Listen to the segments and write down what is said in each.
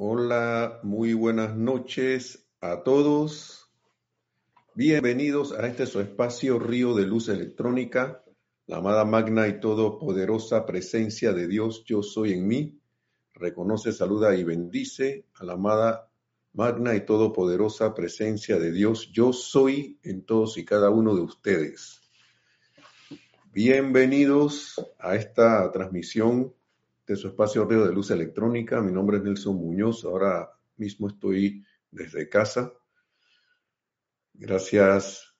Hola, muy buenas noches a todos. Bienvenidos a este su espacio Río de Luz Electrónica, la amada magna y todopoderosa presencia de Dios, yo soy en mí. Reconoce, saluda y bendice a la amada magna y todopoderosa presencia de Dios, yo soy en todos y cada uno de ustedes. Bienvenidos a esta transmisión de su espacio Río de Luz Electrónica. Mi nombre es Nelson Muñoz. Ahora mismo estoy desde casa. Gracias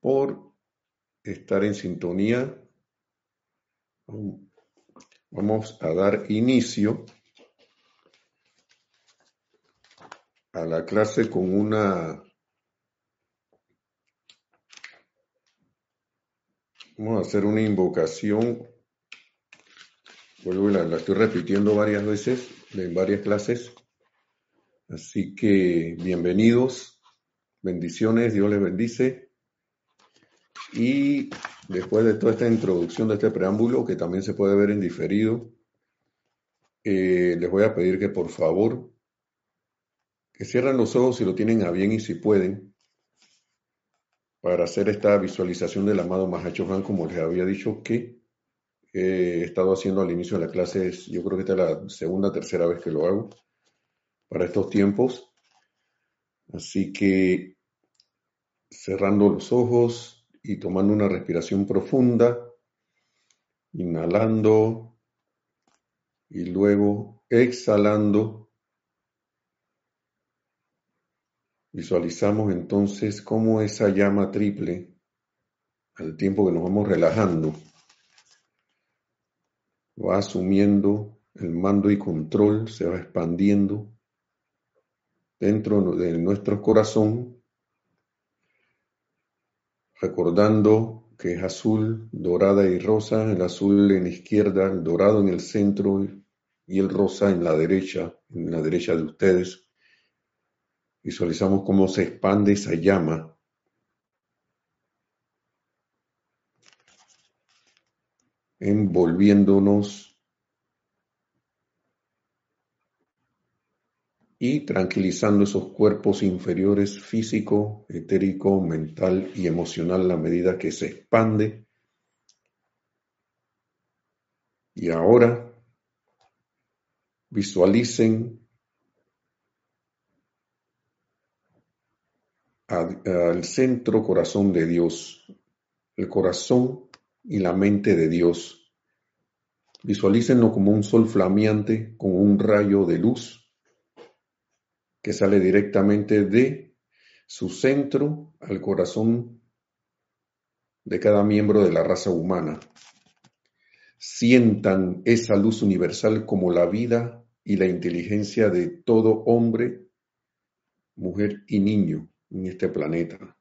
por estar en sintonía. Vamos a dar inicio a la clase con una Vamos a hacer una invocación vuelvo la, la estoy repitiendo varias veces en varias clases. Así que bienvenidos, bendiciones, Dios les bendice. Y después de toda esta introducción de este preámbulo, que también se puede ver en diferido, eh, les voy a pedir que por favor, que cierren los ojos si lo tienen a bien y si pueden, para hacer esta visualización del amado Mahacho Han, como les había dicho que he estado haciendo al inicio de la clase, yo creo que esta es la segunda tercera vez que lo hago para estos tiempos. Así que cerrando los ojos y tomando una respiración profunda, inhalando y luego exhalando. Visualizamos entonces cómo esa llama triple, al tiempo que nos vamos relajando, va asumiendo el mando y control, se va expandiendo dentro de nuestro corazón, recordando que es azul, dorada y rosa, el azul en la izquierda, el dorado en el centro y el rosa en la derecha, en la derecha de ustedes. Visualizamos cómo se expande esa llama envolviéndonos y tranquilizando esos cuerpos inferiores físico, etérico, mental y emocional a medida que se expande. Y ahora visualicen al centro corazón de Dios, el corazón y la mente de Dios. Visualícenlo como un sol flameante con un rayo de luz que sale directamente de su centro al corazón de cada miembro de la raza humana. Sientan esa luz universal como la vida y la inteligencia de todo hombre, mujer y niño en este planeta.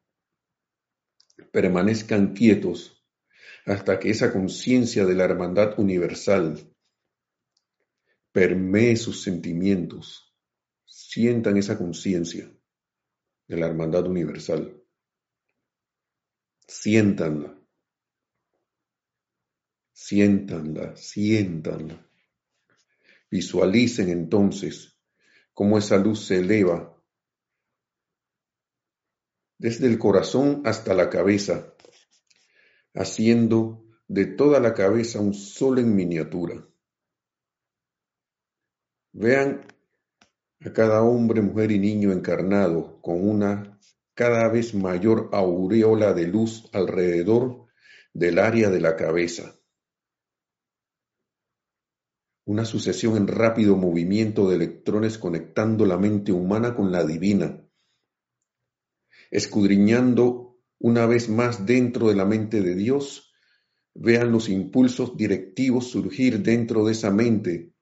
Permanezcan quietos hasta que esa conciencia de la hermandad universal permee sus sentimientos, sientan esa conciencia de la hermandad universal, siéntanla, siéntanla, siéntanla. Visualicen entonces cómo esa luz se eleva desde el corazón hasta la cabeza haciendo de toda la cabeza un sol en miniatura. Vean a cada hombre, mujer y niño encarnado con una cada vez mayor aureola de luz alrededor del área de la cabeza. Una sucesión en rápido movimiento de electrones conectando la mente humana con la divina, escudriñando una vez más dentro de la mente de Dios, vean los impulsos directivos surgir dentro de esa mente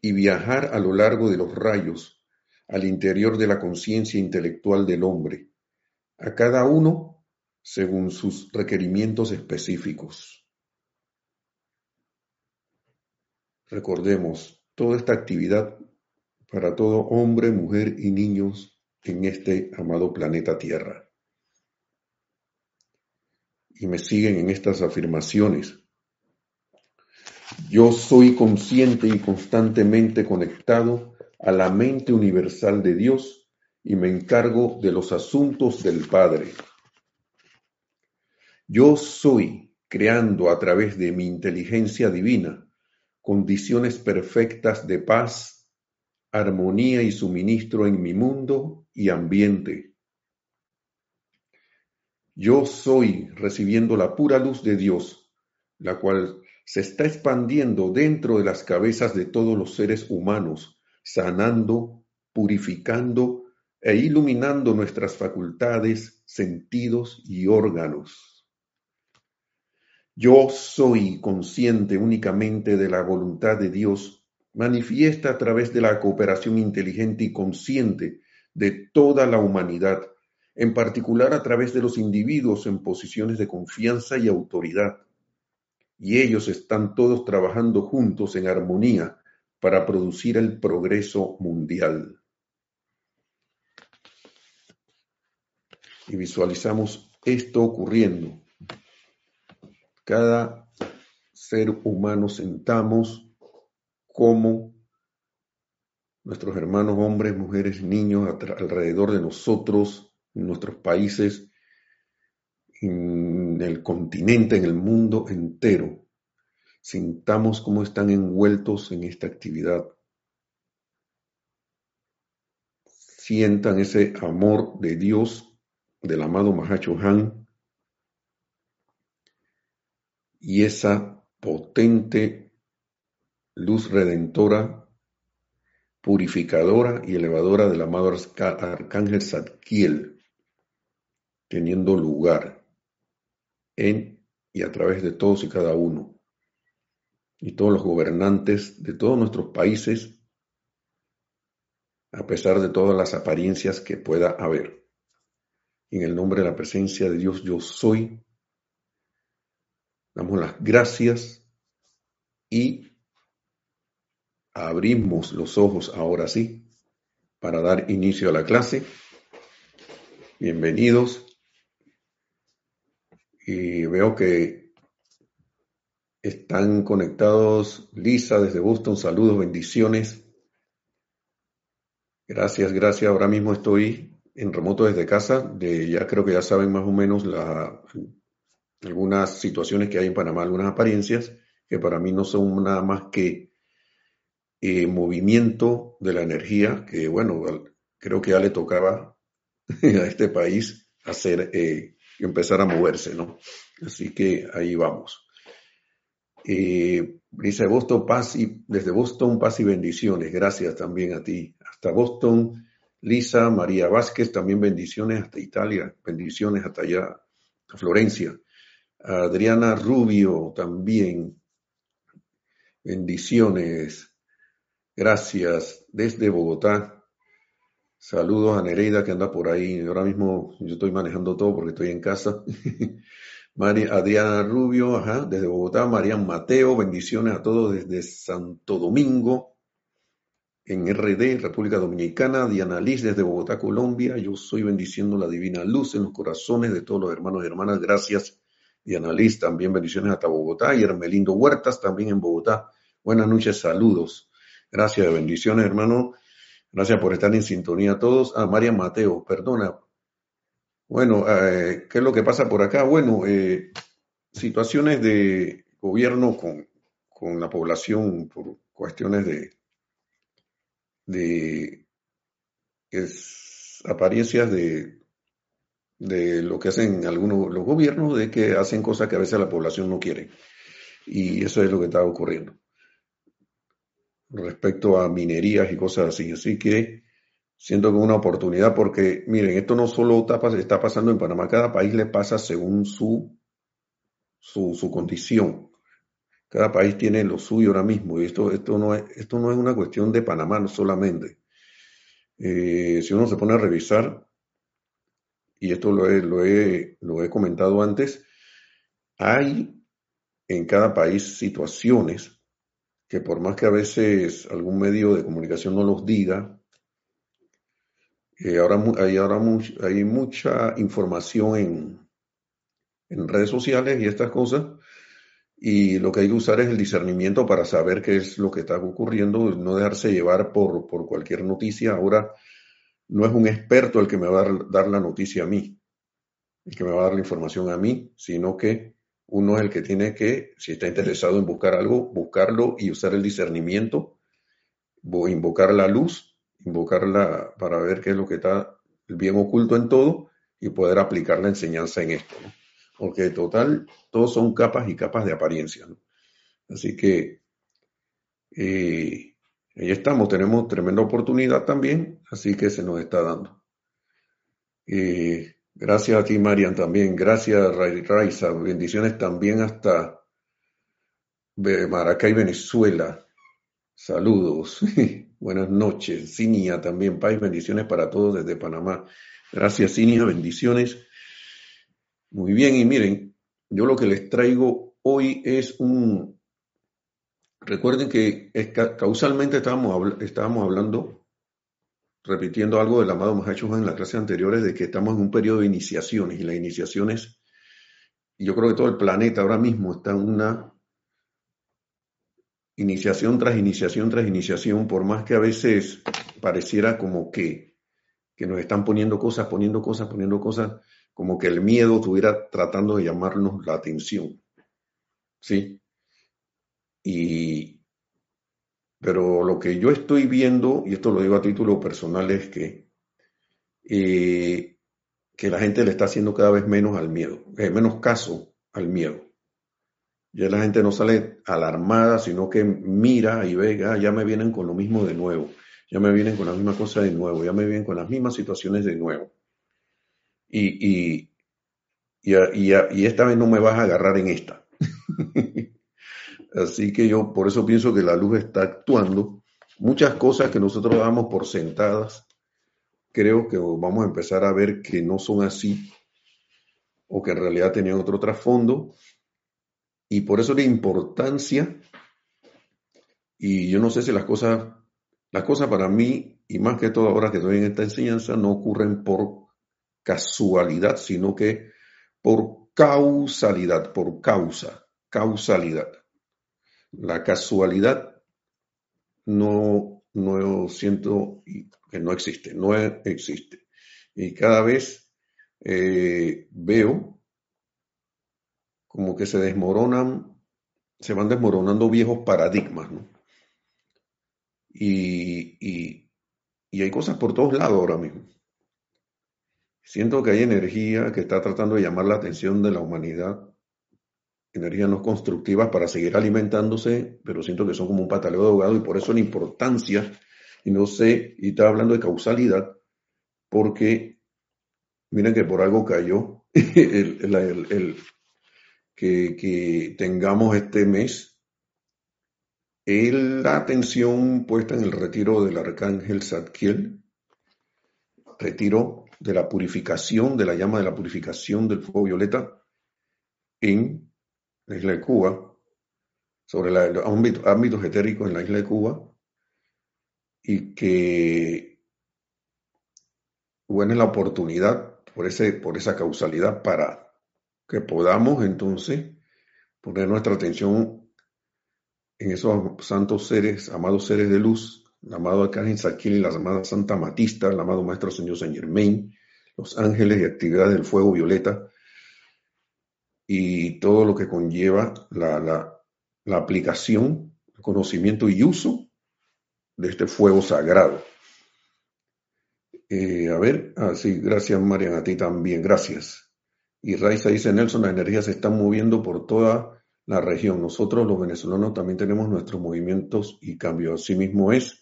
y viajar a lo largo de los rayos al interior de la conciencia intelectual del hombre, a cada uno según sus requerimientos específicos. Recordemos toda esta actividad para todo hombre, mujer y niños en este amado planeta Tierra y me siguen en estas afirmaciones. Yo soy consciente y constantemente conectado a la mente universal de Dios y me encargo de los asuntos del Padre. Yo soy creando a través de mi inteligencia divina condiciones perfectas de paz, armonía y suministro en mi mundo y ambiente. Yo soy recibiendo la pura luz de Dios, la cual se está expandiendo dentro de las cabezas de todos los seres humanos, sanando, purificando e iluminando nuestras facultades, sentidos y órganos. Yo soy consciente únicamente de la voluntad de Dios, manifiesta a través de la cooperación inteligente y consciente de toda la humanidad, en particular a través de los individuos en posiciones de confianza y autoridad. Y ellos están todos trabajando juntos en armonía para producir el progreso mundial. Y visualizamos esto ocurriendo cada ser humano sentamos como nuestros hermanos hombres, mujeres, niños alrededor de nosotros, nuestros países, en el continente, en el mundo entero. Sintamos cómo están envueltos en esta actividad. Sientan ese amor de Dios, del amado Mahacho Han, y esa potente luz redentora, purificadora y elevadora del amado Arcángel Zadkiel, teniendo lugar en y a través de todos y cada uno, y todos los gobernantes de todos nuestros países, a pesar de todas las apariencias que pueda haber. En el nombre de la presencia de Dios, yo soy Damos las gracias y abrimos los ojos ahora sí para dar inicio a la clase. Bienvenidos. Y veo que están conectados Lisa desde Boston. Saludos, bendiciones. Gracias, gracias. Ahora mismo estoy en remoto desde casa. De, ya creo que ya saben más o menos algunas situaciones que hay en Panamá, algunas apariencias que para mí no son nada más que eh, movimiento de la energía, que bueno, creo que ya le tocaba a este país hacer, eh, empezar a moverse, ¿no? Así que ahí vamos. Eh, dice Boston, paz y, desde Boston, paz y bendiciones. Gracias también a ti. Hasta Boston, Lisa, María Vázquez, también bendiciones hasta Italia, bendiciones hasta allá, a Florencia. Adriana Rubio también. Bendiciones. Gracias. Desde Bogotá. Saludos a Nereida que anda por ahí. Ahora mismo yo estoy manejando todo porque estoy en casa. María, Adriana Rubio, ajá, desde Bogotá. Marian Mateo, bendiciones a todos desde Santo Domingo, en RD, República Dominicana. Diana Liz desde Bogotá, Colombia. Yo soy bendiciendo la divina luz en los corazones de todos los hermanos y hermanas. Gracias Diana Liz, también bendiciones hasta Bogotá, y Hermelindo Huertas, también en Bogotá. Buenas noches, saludos. Gracias, bendiciones, hermano. Gracias por estar en sintonía a todos. Ah, María Mateo, perdona. Bueno, eh, ¿qué es lo que pasa por acá? Bueno, eh, situaciones de gobierno con, con, la población por cuestiones de, de apariencias de de lo que hacen algunos los gobiernos, de que hacen cosas que a veces la población no quiere. Y eso es lo que está ocurriendo respecto a minerías y cosas así. Así que siento que es una oportunidad porque, miren, esto no solo está, pasando en Panamá, cada país le pasa según su, su, condición. Cada país tiene lo suyo ahora mismo y esto, esto, no, es, esto no es una cuestión de Panamá solamente. Eh, si uno se pone a revisar, y esto lo he, lo he, lo he comentado antes, hay en cada país situaciones que por más que a veces algún medio de comunicación no los diga, eh, ahora, hay, ahora hay mucha información en, en redes sociales y estas cosas, y lo que hay que usar es el discernimiento para saber qué es lo que está ocurriendo, no dejarse llevar por, por cualquier noticia. Ahora no es un experto el que me va a dar la noticia a mí, el que me va a dar la información a mí, sino que uno es el que tiene que, si está interesado en buscar algo, buscarlo y usar el discernimiento, invocar la luz, invocarla para ver qué es lo que está bien oculto en todo y poder aplicar la enseñanza en esto. porque total, todos son capas y capas de apariencia. Así que eh, ahí estamos, tenemos tremenda oportunidad también, así que se nos está dando. Eh, gracias a ti, Marian, también. Gracias, Raiza. Bendiciones también hasta Maracay, Venezuela. Saludos. Buenas noches. Cinia también. Paz, bendiciones para todos desde Panamá. Gracias, Cinia. Bendiciones. Muy bien, y miren, yo lo que les traigo hoy es un... Recuerden que causalmente estábamos, estábamos hablando, repitiendo algo del amado Mahacho en las clases anteriores, de que estamos en un periodo de iniciaciones, y las iniciaciones, yo creo que todo el planeta ahora mismo está en una iniciación tras iniciación tras iniciación, por más que a veces pareciera como que, que nos están poniendo cosas, poniendo cosas, poniendo cosas, como que el miedo estuviera tratando de llamarnos la atención. ¿Sí? Y, pero lo que yo estoy viendo, y esto lo digo a título personal, es que, eh, que la gente le está haciendo cada vez menos al miedo, eh, menos caso al miedo. Ya la gente no sale alarmada, sino que mira y ve, ah, ya me vienen con lo mismo de nuevo, ya me vienen con la misma cosa de nuevo, ya me vienen con las mismas situaciones de nuevo y, y, y, esta vez no me vas a agarrar en esta. Así que yo por eso pienso que la luz está actuando. Muchas cosas que nosotros damos por sentadas, creo que vamos a empezar a ver que no son así o que en realidad tenían otro trasfondo. Y por eso la importancia, y yo no sé si las cosas, las cosas para mí, y más que todo ahora que estoy en esta enseñanza, no ocurren por casualidad, sino que por causalidad, por causa, causalidad. La casualidad no, no siento que no existe, no existe. Y cada vez eh, veo como que se desmoronan, se van desmoronando viejos paradigmas, ¿no? Y, y, y hay cosas por todos lados ahora mismo. Siento que hay energía que está tratando de llamar la atención de la humanidad, energías no constructivas para seguir alimentándose, pero siento que son como un pataleo de ahogado y por eso la importancia, y no sé, y estaba hablando de causalidad, porque miren que por algo cayó el, que, tengamos este mes la atención puesta en el retiro del arcángel Zadkiel, retiro de la purificación, de la llama de la purificación del fuego violeta en la isla de Cuba, sobre los ámbitos, etéricos en la isla de Cuba, y que bueno la oportunidad por, ese, por esa causalidad para que podamos entonces poner nuestra atención en esos santos seres, amados seres de luz, el amado Arcángel Saquil, la amada Santa Matista, el amado Maestro Señor Saint Germain, los ángeles y actividades del fuego violeta y todo lo que conlleva la, la, aplicación, conocimiento y uso de este fuego sagrado. Eh, a ver, ah, sí, gracias Marian, a ti también, gracias. Y Raiza dice, Nelson, las energías se están moviendo por toda la región. Nosotros los venezolanos también tenemos nuestros movimientos y cambios. Así mismo es.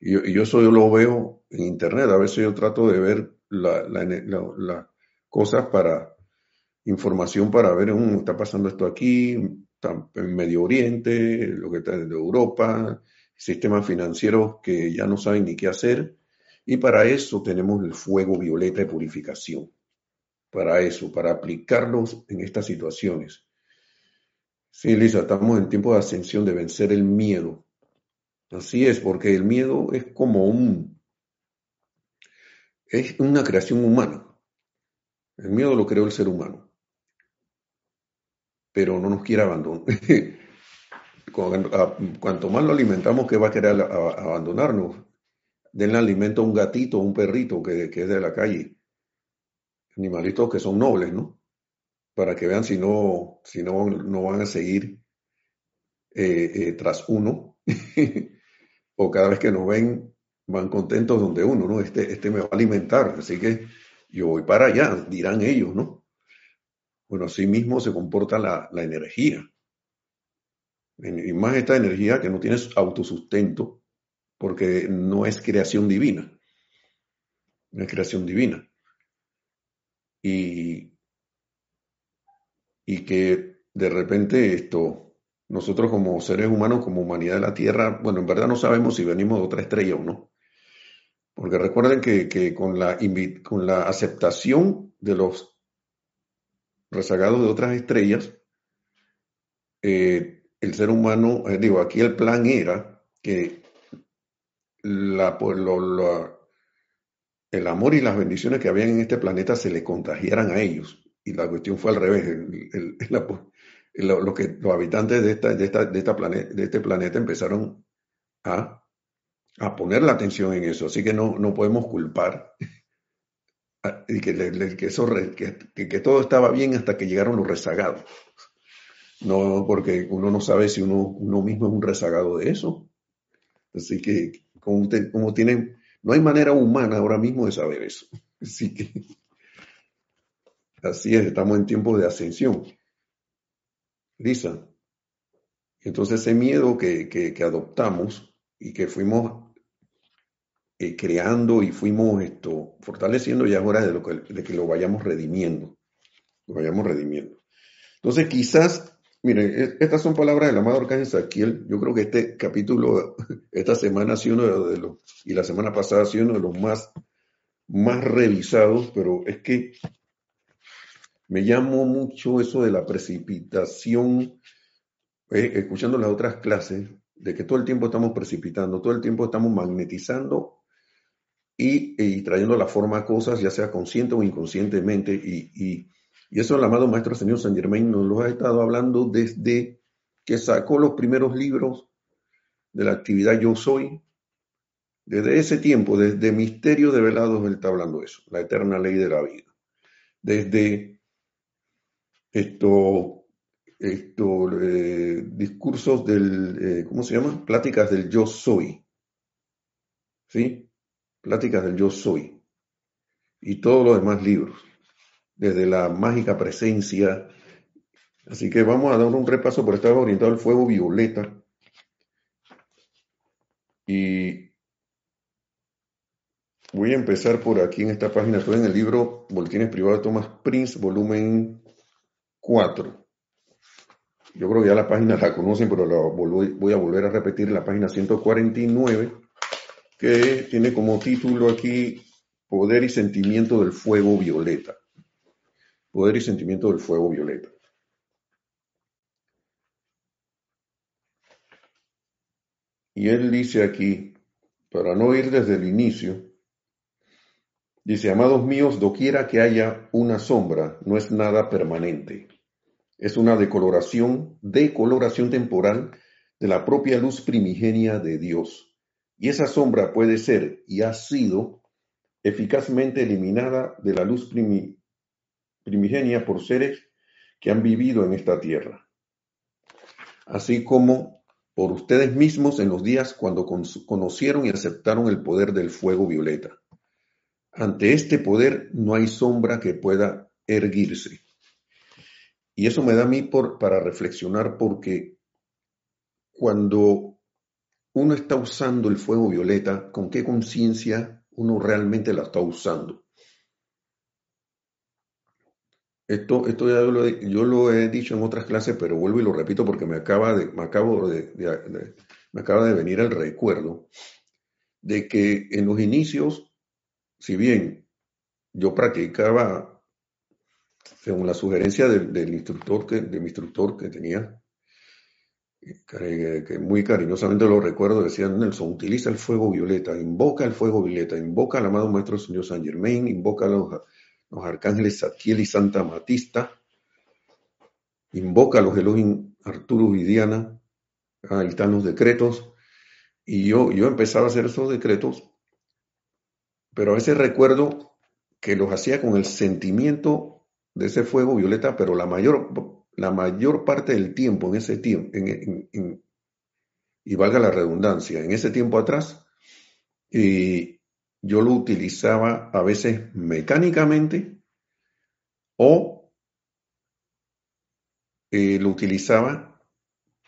Y yo, eso yo lo veo en internet, a veces yo trato de ver las la, cosas para información para ver, cómo está pasando esto aquí, en Medio Oriente, lo que está en Europa, sistemas financieros que ya no saben ni qué hacer. Y para eso tenemos el fuego violeta de purificación. Para eso, para aplicarlos en estas situaciones. Sí, Lisa, estamos en tiempo de ascensión, de vencer el miedo. Así es, porque el miedo es como un, es una creación humana. El miedo lo creó el ser humano. Pero no nos quiere abandonar. Cuanto más lo alimentamos, que va a querer abandonarnos. Denle alimento a un gatito o un perrito que, que es de la calle. Animalitos que son nobles, ¿no? Para que vean si no, si no, no van a seguir eh, eh, tras uno. o cada vez que nos ven, van contentos donde uno, ¿no? Este, este me va a alimentar, así que yo voy para allá, dirán ellos, ¿no? Bueno, así mismo se comporta la, la energía. Y más esta energía que no tiene autosustento, porque no es creación divina. No es creación divina. Y, y que de repente esto, nosotros como seres humanos, como humanidad de la Tierra, bueno, en verdad no sabemos si venimos de otra estrella o no. Porque recuerden que, con, la, con la aceptación de los rezagados de otras estrellas, eh, el ser humano, eh, digo, aquí el plan era que la, pues, el amor y las bendiciones que habían en este planeta se le contagiaran a ellos. Y la cuestión fue al revés. lo, que, los habitantes de, esta, de, esta, de, esta de este planeta empezaron a a poner la atención en eso. Así que no, no podemos culpar y que, que, eso, que, que, todo estaba bien hasta que llegaron los rezagados. No, porque uno no sabe si uno, uno mismo es un rezagado de eso. Así que, como, como tienen, no hay manera humana ahora mismo de saber eso. Así que, así es, estamos en tiempo de ascensión. Lisa. Entonces ese miedo que, que adoptamos y que fuimos eh, creando y fuimos esto, fortaleciendo, ya es hora de, lo que, de que lo vayamos redimiendo. Lo vayamos redimiendo. Entonces, quizás, miren, e, estas son palabras del amado Arcángel Saquiel. Yo creo que este capítulo, esta semana ha sido uno de los, y la semana pasada ha sido uno de los más, más revisados, pero es que me llamó mucho eso de la precipitación, eh, escuchando las otras clases, de que todo el tiempo estamos precipitando, todo el tiempo estamos magnetizando y, trayendo la forma a cosas, ya sea consciente o inconscientemente. Y, y, eso el amado Maestro Señor San Germain nos lo ha estado hablando desde que sacó los primeros libros de la actividad Yo Soy. Desde ese tiempo, desde Misterio de Velados, él está hablando eso, la eterna ley de la vida. Desde esto, esto eh, discursos del, eh, ¿cómo se llama? Pláticas del Yo Soy. ¿Sí? Pláticas del Yo Soy y todos los demás libros, desde la mágica presencia. Así que vamos a dar un repaso por estar orientado al fuego violeta. Y voy a empezar por aquí en esta página, estoy en el libro Boletines Privados de Thomas Prince, volumen 4. Yo creo que ya la página la conocen, pero la voy a volver a repetir, la página 149 que tiene como título aquí Poder y sentimiento del fuego violeta. Poder y sentimiento del fuego violeta. Y él dice aquí, para no ir desde el inicio, dice, amados míos, doquiera que haya una sombra, no es nada permanente. Es una decoloración, decoloración temporal de la propia luz primigenia de Dios y esa sombra puede ser y ha sido eficazmente eliminada de la luz primigenia por seres que han vivido en esta tierra, así como por ustedes mismos en los días cuando conocieron y aceptaron el poder del fuego violeta. Ante este poder no hay sombra que pueda erguirse. Y eso me da a mí para reflexionar porque cuando uno está usando el fuego violeta, con qué conciencia uno realmente la está usando. Esto, esto ya lo yo lo he dicho en otras clases, pero vuelvo y lo repito porque me acaba de, me acabo de, me acaba de venir el recuerdo de que en los inicios, si bien yo practicaba según la sugerencia del, instructor que, de mi instructor que tenía muy cariñosamente lo recuerdo, decían Nelson, utiliza el fuego violeta, invoca el fuego violeta, invoca al amado Maestro Señor San Germain, invoca a los, arcángeles Satiel y Santa Matista, invoca a los Elohim Arturo y Diana, ahí están los decretos, y yo, yo empezaba a hacer esos decretos, pero a veces recuerdo que los hacía con el sentimiento de ese fuego violeta, pero la mayor, la mayor parte del tiempo, en ese tiempo, y valga la redundancia, en ese tiempo atrás, y yo lo utilizaba a veces mecánicamente o eh, lo utilizaba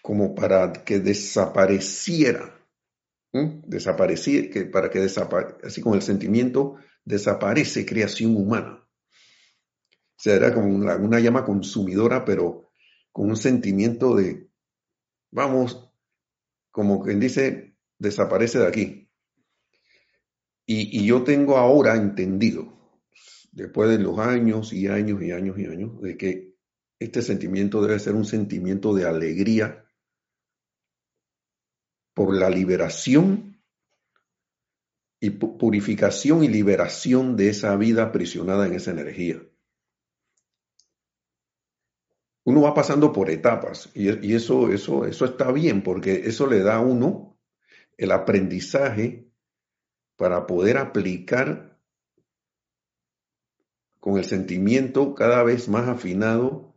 como para que desapareciera, desapareciera, que para que desapareciera, así con el sentimiento desaparece creación humana. O sea, como una, llama consumidora, pero con un sentimiento de, vamos, como quien dice, desaparece de aquí. Y, y, yo tengo ahora entendido, después de los años y años y años y años, de que este sentimiento debe ser un sentimiento de alegría por la liberación y purificación y liberación de esa vida aprisionada en esa energía. Uno va pasando por etapas y, eso, eso, eso está bien porque eso le da a uno el aprendizaje para poder aplicar con el sentimiento cada vez más afinado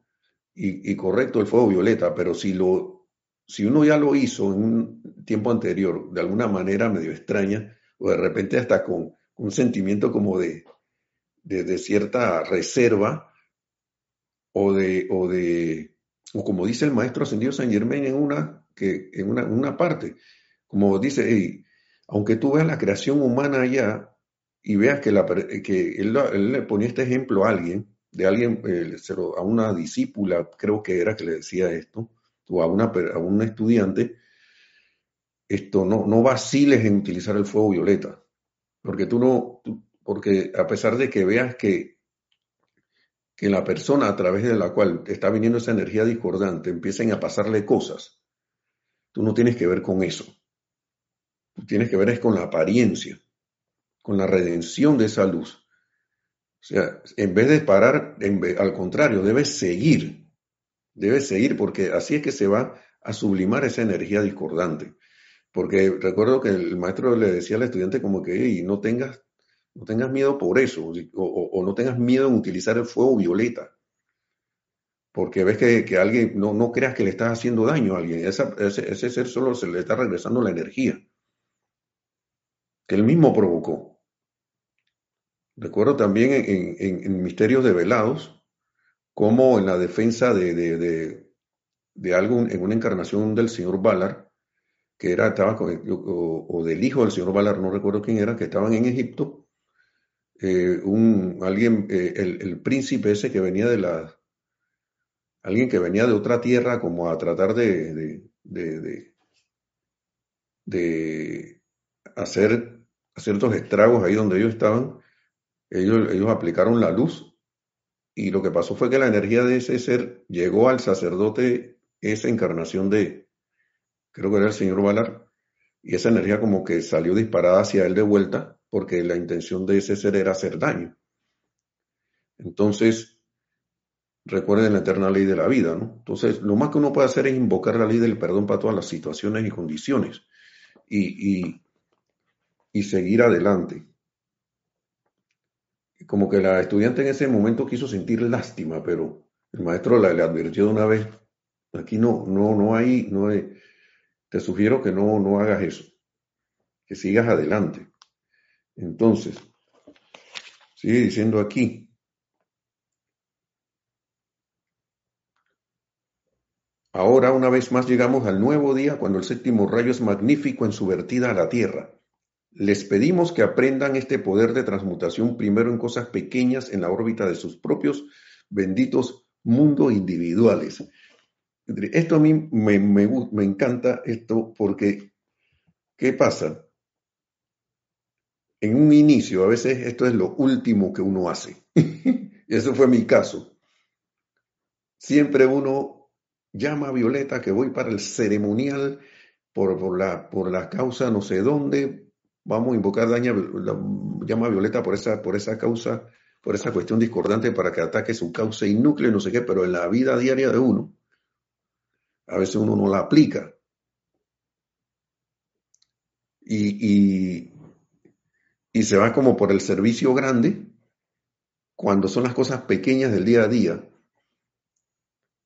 y, correcto el fuego violeta, pero si, lo, si uno ya lo hizo en un tiempo anterior de alguna manera medio extraña, o de repente hasta con un sentimiento como de, de, cierta reserva o de, o de, o como dice el maestro ascendido San Germain en una, que, en una, una parte, como dice, aunque tú veas la creación humana allá y veas que, la, que él, le ponía este ejemplo a alguien, de alguien, eh, a una discípula, creo que era que le decía esto, o a, una, a un estudiante, esto no, no vaciles en utilizar el fuego violeta, porque tú no, porque a pesar de que veas que, que la persona a través de la cual está viniendo esa energía discordante empiecen a pasarle cosas, tú no tienes que ver con eso. Tú tienes que ver es con la apariencia, con la redención de esa luz. O sea, en vez de parar, al contrario, debes seguir, debes seguir, porque así es que se va a sublimar esa energía discordante. Porque recuerdo que el maestro le decía al estudiante como que no tengas, no tengas miedo por eso, o, no tengas miedo en utilizar el fuego violeta. Porque ves que, alguien, no, no creas que le estás haciendo daño a alguien, ese, ese, ser solo se le está regresando la energía que él mismo provocó. Recuerdo también en, en, Misterios de Velados, como en la defensa de, de, de, algo, en una encarnación del señor Ballard, que era, estaba o, del hijo del señor Valar, no recuerdo quién era, que estaban en Egipto, eh, un, alguien, eh, el, príncipe ese que venía de la, alguien que venía de otra tierra como a tratar de, de, de, hacer ciertos estragos ahí donde ellos estaban, ellos, ellos aplicaron la luz y lo que pasó fue que la energía de ese ser llegó al sacerdote, esa encarnación de, creo que era el señor Valar, y esa energía como que salió disparada hacia él de vuelta, porque la intención de ese ser era hacer daño. Entonces, recuerden la eterna ley de la vida, ¿no? Entonces, lo más que uno puede hacer es invocar la ley del perdón para todas las situaciones y condiciones y, y, seguir adelante. Como que la estudiante en ese momento quiso sentir lástima, pero el maestro le, le advirtió una vez, aquí no, no, no hay, no te sugiero que no, no hagas eso, que sigas adelante. Entonces, sigue diciendo aquí. Ahora una vez más llegamos al nuevo día cuando el séptimo rayo es magnífico en su vertida a la tierra. Les pedimos que aprendan este poder de transmutación primero en cosas pequeñas en la órbita de sus propios benditos mundos individuales. Esto a mí me, me, encanta esto porque, ¿qué pasa? En un inicio, a veces esto es lo último que uno hace. Eso fue mi caso. Siempre uno llama a Violeta que voy para el ceremonial por, por, la, por causa no sé dónde. Vamos a invocar daña, llama a Violeta por esa, por esa causa por esa cuestión discordante para que ataque su causa y núcleo, no sé qué, pero en la vida diaria de uno, a veces uno no la aplica. Y, y, se va como por el servicio grande cuando son las cosas pequeñas del día a día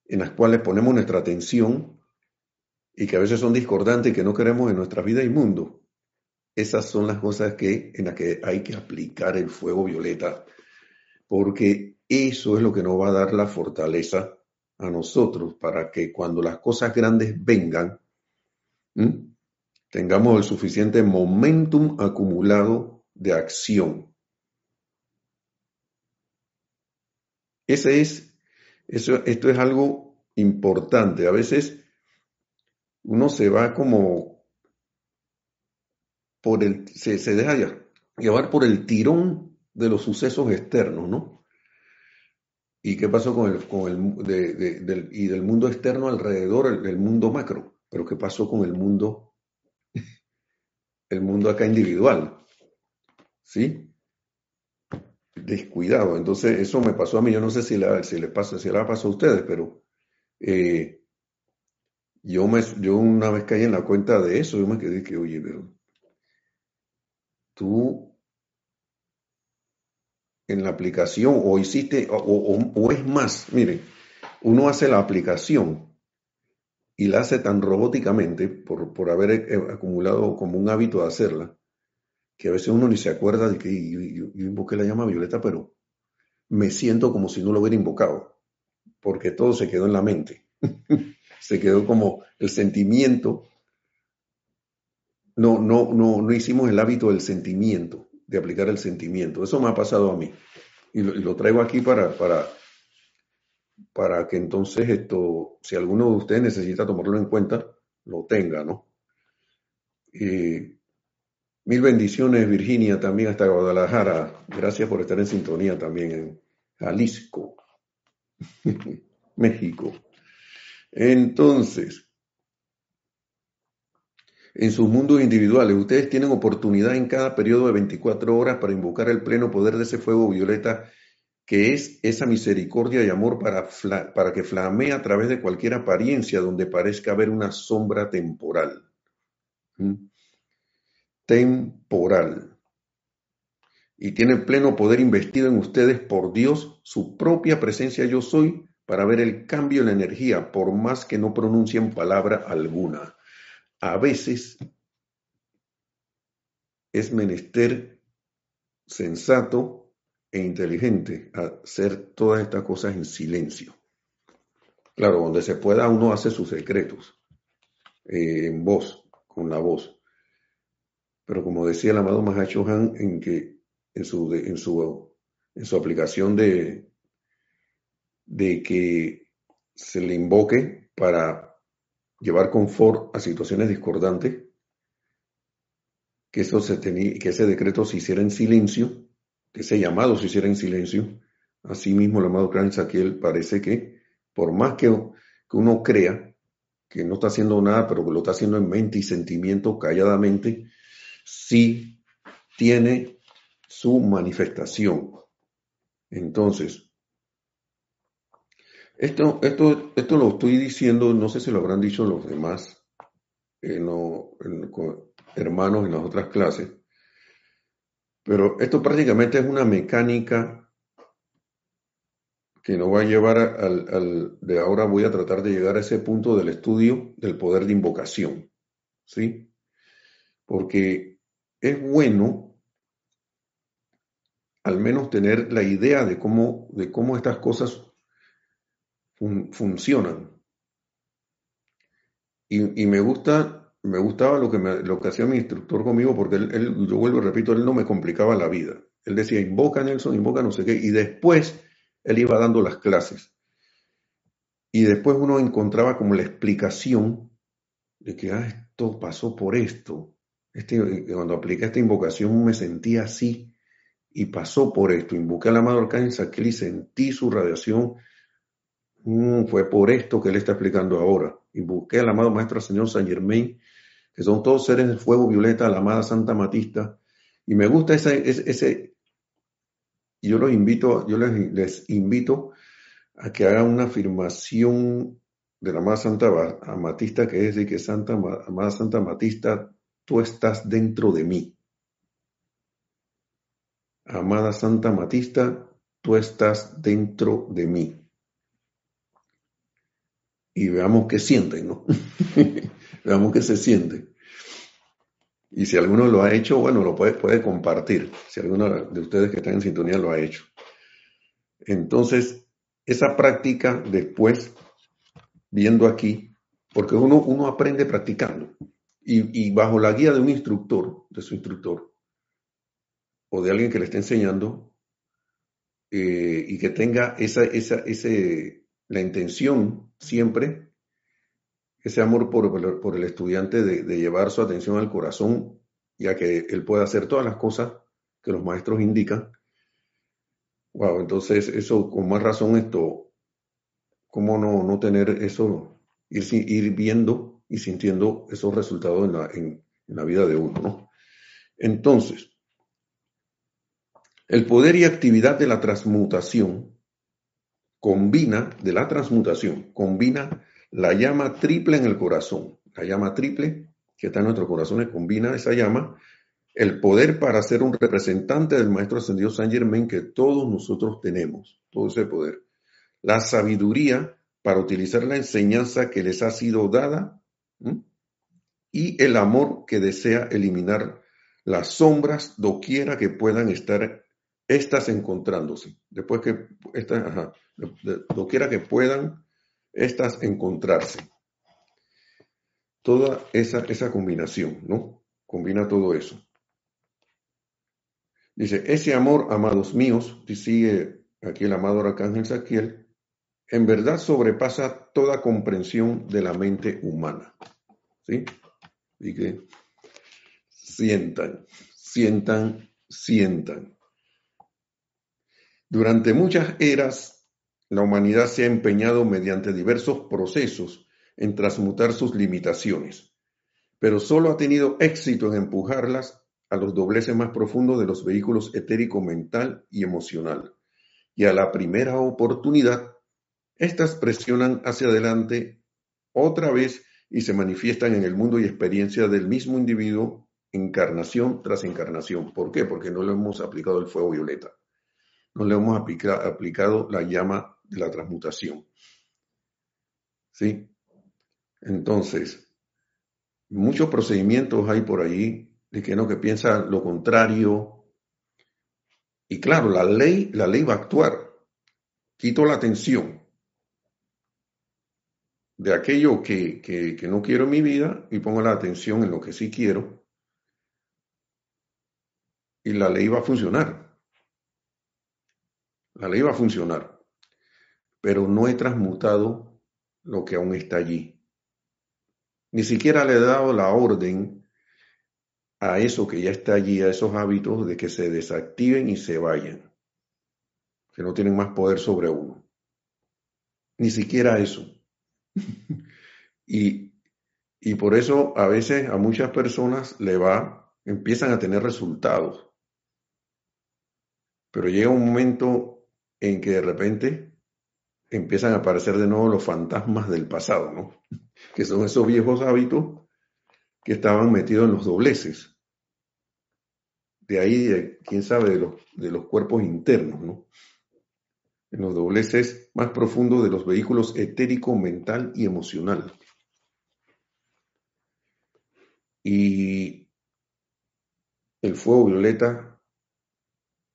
en las cuales ponemos nuestra atención y que a veces son discordantes y que no queremos en nuestra vida y mundo. Esas son las cosas que, en las que hay que aplicar el fuego violeta, porque eso es lo que nos va a dar la fortaleza a nosotros para que cuando las cosas grandes vengan, tengamos el suficiente momentum acumulado de acción. Ese es, eso, esto es algo importante. A veces uno se va como por el, se, deja llevar por el tirón de los sucesos externos, ¿no? ¿Y qué pasó con el, con el del, y del mundo externo alrededor, del mundo macro? Pero ¿qué pasó con el mundo, el mundo acá individual? ¿Sí? Descuidado. Entonces, eso me pasó a mí. Yo no sé si le, si le pasa, si le pasó a ustedes, pero eh, yo, me, yo una vez caí en la cuenta de eso, yo me quedé que, oye, pero tú en la aplicación o hiciste, o, es más, mire, uno hace la aplicación y la hace tan robóticamente por, por haber eh, acumulado como un hábito de hacerla, que a veces uno ni se acuerda de que yo, yo invoqué la llama violeta, pero me siento como si no lo hubiera invocado, porque todo se quedó en la mente. se quedó como el sentimiento no, no, no, no hicimos el hábito del sentimiento, de aplicar el sentimiento. Eso me ha pasado a mí. Y lo, traigo aquí para, para, para que entonces esto, si alguno de ustedes necesita tomarlo en cuenta, lo tenga, ¿no? Mil bendiciones, Virginia, también hasta Guadalajara. Gracias por estar en sintonía también en Jalisco, México. Entonces, en sus mundos individuales. Ustedes tienen oportunidad en cada periodo de 24 horas para invocar el pleno poder de ese fuego violeta que es esa misericordia y amor para, para que flamee a través de cualquier apariencia donde parezca haber una sombra temporal. ¿Mm? Temporal. Y tiene pleno poder investido en ustedes por Dios, su propia presencia yo soy, para ver el cambio en la energía, por más que no pronuncien palabra alguna a veces es menester sensato e inteligente hacer todas estas cosas en silencio. Claro, donde se pueda uno hace sus secretos, eh, en voz, con la voz. Pero como decía el amado Mahacho Han en, que, en, su, en, su, en su aplicación de, de que se le invoque para llevar confort a situaciones discordantes, que, eso que ese decreto se hiciera en silencio, que ese llamado se hiciera en silencio. Asimismo, el amado Kran Saquiel parece que, por más que, que uno crea que no está haciendo nada, pero que lo está haciendo en mente y sentimiento calladamente, sí tiene su manifestación. Entonces, esto, esto, esto lo estoy diciendo, no sé si lo habrán dicho los demás hermanos en las otras clases, pero esto prácticamente es una mecánica que nos va a llevar al, al, de ahora voy a tratar de llegar a ese punto del estudio del poder de invocación, ¿sí? Porque es bueno al menos tener la idea de cómo, de cómo estas cosas funcionan. Y, me gusta, me gustaba lo que, lo que hacía mi instructor conmigo, porque él, yo vuelvo y repito, él no me complicaba la vida. Él decía, invoca Nelson, invoca no sé qué, y después él iba dando las clases. Y después uno encontraba como la explicación de que ah, esto pasó por esto. Este, cuando apliqué esta invocación me sentía así y pasó por esto. Invoqué al amado arcángel y sentí su radiación Mm, fue por esto que él está explicando ahora. Busqué al amado Maestro Señor San Germain, que son todos seres de fuego violeta, la amada Santa Matista. Y me gusta ese, ese, yo los invito, yo les, invito a que hagan una afirmación de la amada Santa Amatista, que es de que Santa, amada Santa Amatista, tú estás dentro de mí. Amada Santa Amatista, tú estás dentro de mí. Y veamos qué sienten, ¿no? veamos qué se siente. Y si alguno lo ha hecho, bueno, lo puede, puede compartir. Si alguno de ustedes que están en sintonía lo ha hecho. Entonces, esa práctica después, viendo aquí, porque uno, uno aprende practicando. Y, bajo la guía de un instructor, de su instructor, o de alguien que le esté enseñando, eh, y que tenga esa, esa, ese, la intención siempre, ese amor por, por el estudiante de, de, llevar su atención al corazón, ya que él pueda hacer todas las cosas que los maestros indican. Wow, entonces eso, con más razón esto, ¿cómo no, no tener eso, ir, ir viendo y sintiendo esos resultados en la, en, la vida de uno, ¿no? Entonces, el poder y actividad de la transmutación combina, de la transmutación, combina la llama triple en el corazón. La llama triple que está en nuestros corazones combina esa llama, el poder para ser un representante del Maestro Ascendido San Germain que todos nosotros tenemos, todo ese poder. La sabiduría para utilizar la enseñanza que les ha sido dada y el amor que desea eliminar las sombras doquiera que puedan estar estas encontrándose. Después que estas, ajá, doquiera que puedan estas encontrarse. Toda esa, esa combinación, ¿no? Combina todo eso. Dice, ese amor, amados míos, sigue aquí el amado Arcángel Saquiel, en verdad sobrepasa toda comprensión de la mente humana. ¿Sí? Y que sientan, sientan, sientan. Durante muchas eras, la humanidad se ha empeñado mediante diversos procesos en transmutar sus limitaciones, pero solo ha tenido éxito en empujarlas a los dobleces más profundos de los vehículos etérico, mental y emocional. Y a la primera oportunidad estas presionan hacia adelante otra vez y se manifiestan en el mundo y experiencia del mismo individuo encarnación tras encarnación. ¿Por qué? Porque no le hemos aplicado el fuego violeta. No le hemos aplicado la llama de la transmutación. ¿Sí? Entonces, muchos procedimientos hay por ahí de que no, que piensa lo contrario. Y claro, la ley, la ley va a actuar. Quito la atención de aquello que, que, no quiero en mi vida y pongo la atención en lo que sí quiero. Y la ley va a funcionar. La ley va a funcionar. Pero no he transmutado lo que aún está allí. Ni siquiera le he dado la orden a eso que ya está allí, a esos hábitos de que se desactiven y se vayan. Que no tienen más poder sobre uno. Ni siquiera eso. y, y por eso a veces a muchas personas le va, empiezan a tener resultados. Pero llega un momento en que de repente empiezan a aparecer de nuevo los fantasmas del pasado, ¿no? Que son esos viejos hábitos que estaban metidos en los dobleces. De ahí, quién sabe, de los, de los cuerpos internos, ¿no? en los dobleces más profundos de los vehículos etérico, mental y emocional. Y el fuego violeta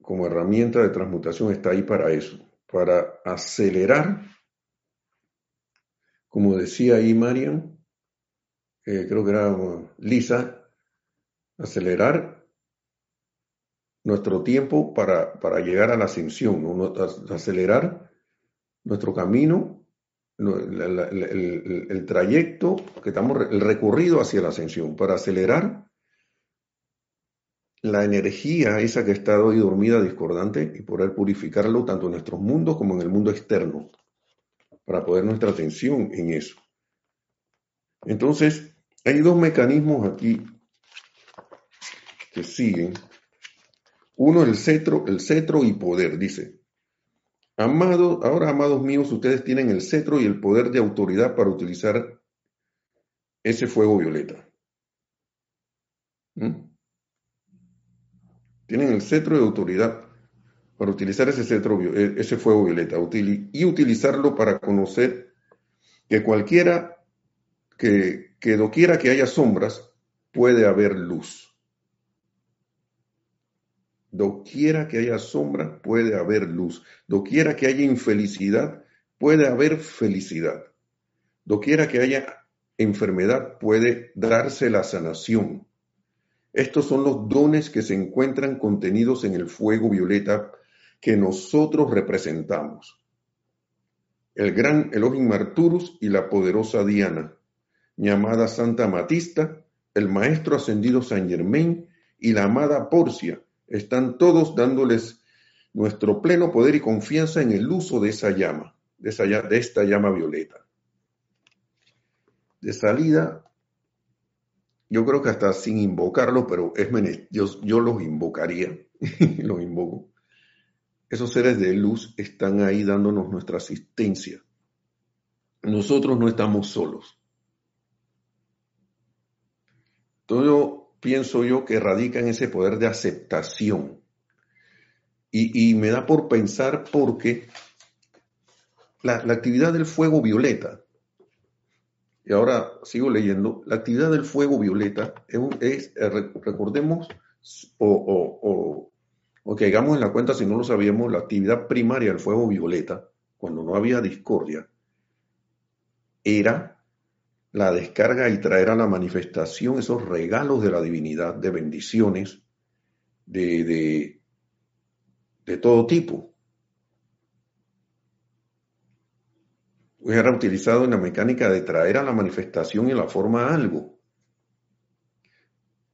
como herramienta de transmutación está ahí para eso, para acelerar, como decía ahí Marian, creo que era Lisa, acelerar nuestro tiempo para, para llegar a la ascensión, acelerar nuestro camino, el, trayecto que estamos, el recorrido hacia la ascensión, para acelerar la energía esa que estado ahí dormida, discordante, y poder purificarlo tanto en nuestros mundos como en el mundo externo, para poder nuestra atención en eso. Entonces, hay dos mecanismos aquí que siguen Uno, el cetro, el cetro y poder, dice. Amado, ahora, amados míos, ustedes tienen el cetro y el poder de autoridad para utilizar ese fuego violeta. ¿Mm? Tienen el cetro de autoridad para utilizar ese cetro, e, ese fuego violeta y utilizarlo para conocer que cualquiera, que, que doquiera que haya sombras, puede haber luz. Doquiera que haya sombra, puede haber luz. Doquiera que haya infelicidad, puede haber felicidad. Doquiera que haya enfermedad, puede darse la sanación. Estos son los dones que se encuentran contenidos en el fuego violeta que nosotros representamos. El gran Elohim Arturus y la poderosa Diana, llamada Santa Matista, el maestro ascendido San Germain y la amada Porcia, están todos dándoles nuestro pleno poder y confianza en el uso de esa llama, de, esa, de esta llama violeta. De salida, yo creo que hasta sin invocarlo, pero es yo, yo los invocaría, los invoco. Esos seres de luz están ahí dándonos nuestra asistencia. Nosotros no estamos solos. Todo pienso yo que radica en ese poder de aceptación. Y, me da por pensar porque la, actividad del fuego violeta, y ahora sigo leyendo, la actividad del fuego violeta es, eh, recordemos, o, o, que hagamos en la cuenta, si no lo sabíamos, la actividad primaria del fuego violeta, cuando no había discordia, era la descarga y traer a la manifestación esos regalos de la divinidad, de bendiciones, de, de, todo tipo. Era utilizado en la mecánica de traer a la manifestación y la forma algo.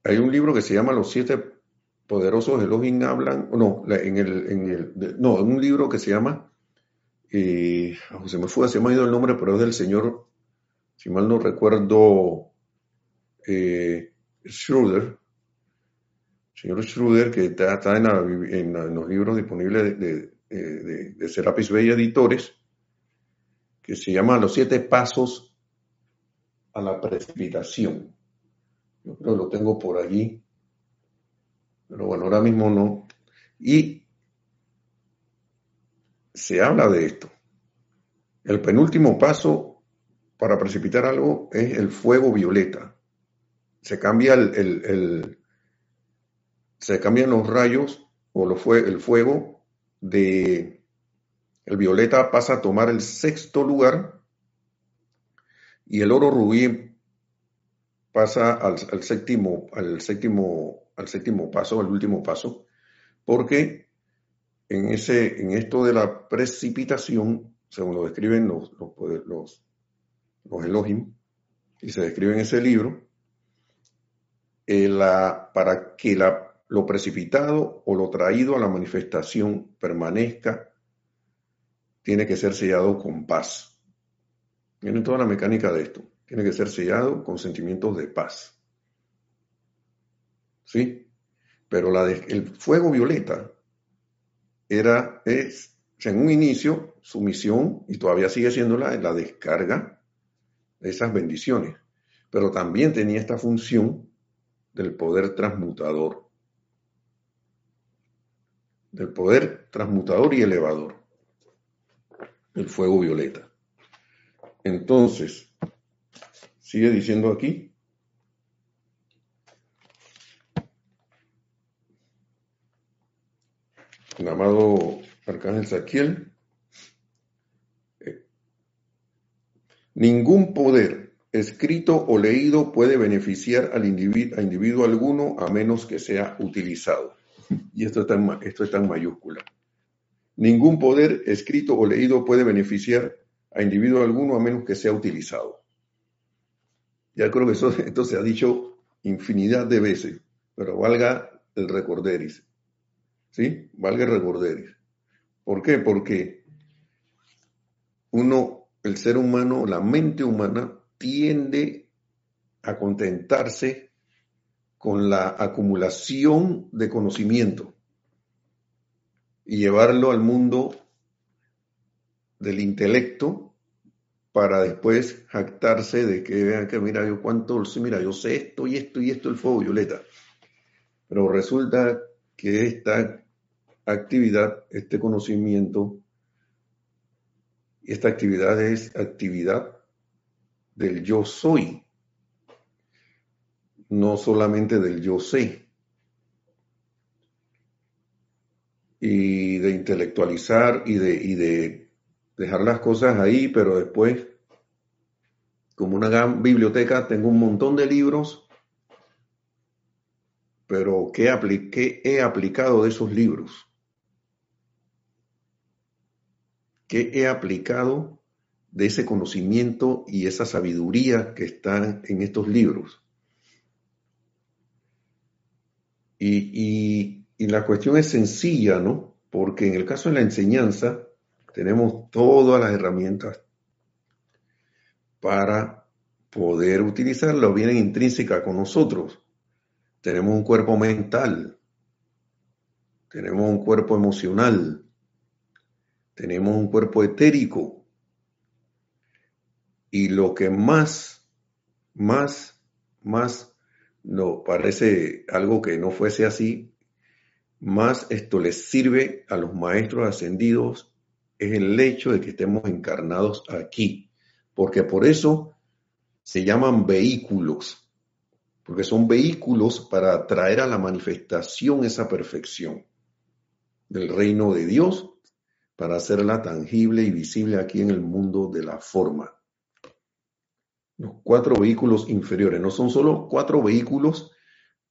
Hay un libro que se llama Los siete poderosos Elohim hablan, no, en el, en el, no, un libro que se llama, eh, se me fue, se me ha ido el nombre, pero es del señor si mal no recuerdo, eh, Schroeder, señor Schroeder, que está, en, los libros disponibles de, de, Serapis Bay Editores, que se llama Los siete pasos a la precipitación. Yo creo que lo tengo por allí, pero bueno, ahora mismo no. Y se habla de esto. El penúltimo paso para precipitar algo es el fuego violeta. Se cambia el, se cambian los rayos o lo fue, el fuego de el violeta pasa a tomar el sexto lugar y el oro rubí pasa al, séptimo, al séptimo, al séptimo paso, al último paso, porque en ese, en esto de la precipitación, según lo describen los, los los Elohim, y se describe en ese libro, eh, la, para que la, lo precipitado o lo traído a la manifestación permanezca, tiene que ser sellado con paz. Miren toda la mecánica de esto. Tiene que ser sellado con sentimientos de paz. ¿Sí? Pero la el fuego violeta era, es, en un inicio, su misión, y todavía sigue siendo la, la descarga esas bendiciones, pero también tenía esta función del poder transmutador, del poder transmutador y elevador, el fuego violeta. Entonces, sigue diciendo aquí, el amado Arcángel Saquiel, Ningún poder, escrito o leído, puede beneficiar al individuo, a individuo alguno a menos que sea utilizado. Y esto está, en, esto está en mayúscula. Ningún poder, escrito o leído, puede beneficiar a individuo alguno a menos que sea utilizado. Ya creo que esto se ha dicho infinidad de veces, pero valga el recorderis. ¿Sí? Valga el recorderis. ¿Por qué? Porque uno el ser humano, la mente humana, tiende a contentarse con la acumulación de conocimiento. y llevarlo al mundo del intelecto para después jactarse de que vean que mira yo cuánto, mira yo sé esto y esto y esto el fuego violeta. Pero resulta que esta actividad, este conocimiento, esta actividad es actividad del yo soy, no solamente del yo sé. Y de intelectualizar y de, y de dejar las cosas ahí, pero después, como una gran biblioteca, tengo un montón de libros, pero ¿qué, ¿qué he aplicado de esos libros? ¿Qué he aplicado de ese conocimiento y esa sabiduría que están en estos libros? Y, y la cuestión es sencilla, ¿no? Porque en el caso de la enseñanza, tenemos todas las herramientas para poder utilizarlo, vienen intrínseca con nosotros. Tenemos un cuerpo mental, tenemos un cuerpo emocional, tenemos un cuerpo etérico. Y lo que más, más, más nos parece algo que no fuese así, más esto les sirve a los maestros ascendidos es el hecho de que estemos encarnados aquí, porque por eso se llaman vehículos, porque son vehículos para traer a la manifestación esa perfección del reino de Dios para hacerla tangible y visible aquí en el mundo de la forma. Los cuatro vehículos inferiores no son solo cuatro vehículos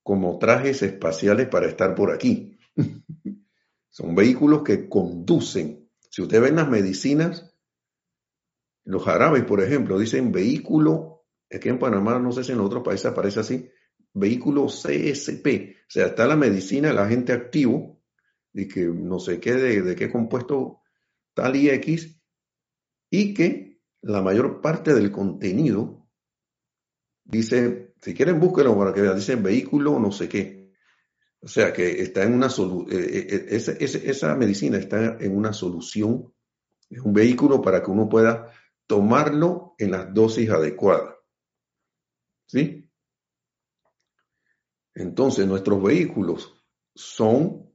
como trajes espaciales para estar por aquí. son vehículos que conducen. Si usted ve en las medicinas, los árabes, por ejemplo, dicen vehículo, aquí en Panamá, no sé si en otros países aparece así, vehículo CSP. O sea, está la medicina, el agente activo, y que no sé qué, de, qué compuesto tal y X, y que la mayor parte del contenido dice, si quieren búsquenlo para que vean, dice vehículo no sé qué. O sea que está en una solución, eh, eh, eh, esa, medicina está en una solución, es un vehículo para que uno pueda tomarlo en las dosis adecuadas. ¿Sí? Entonces, nuestros vehículos son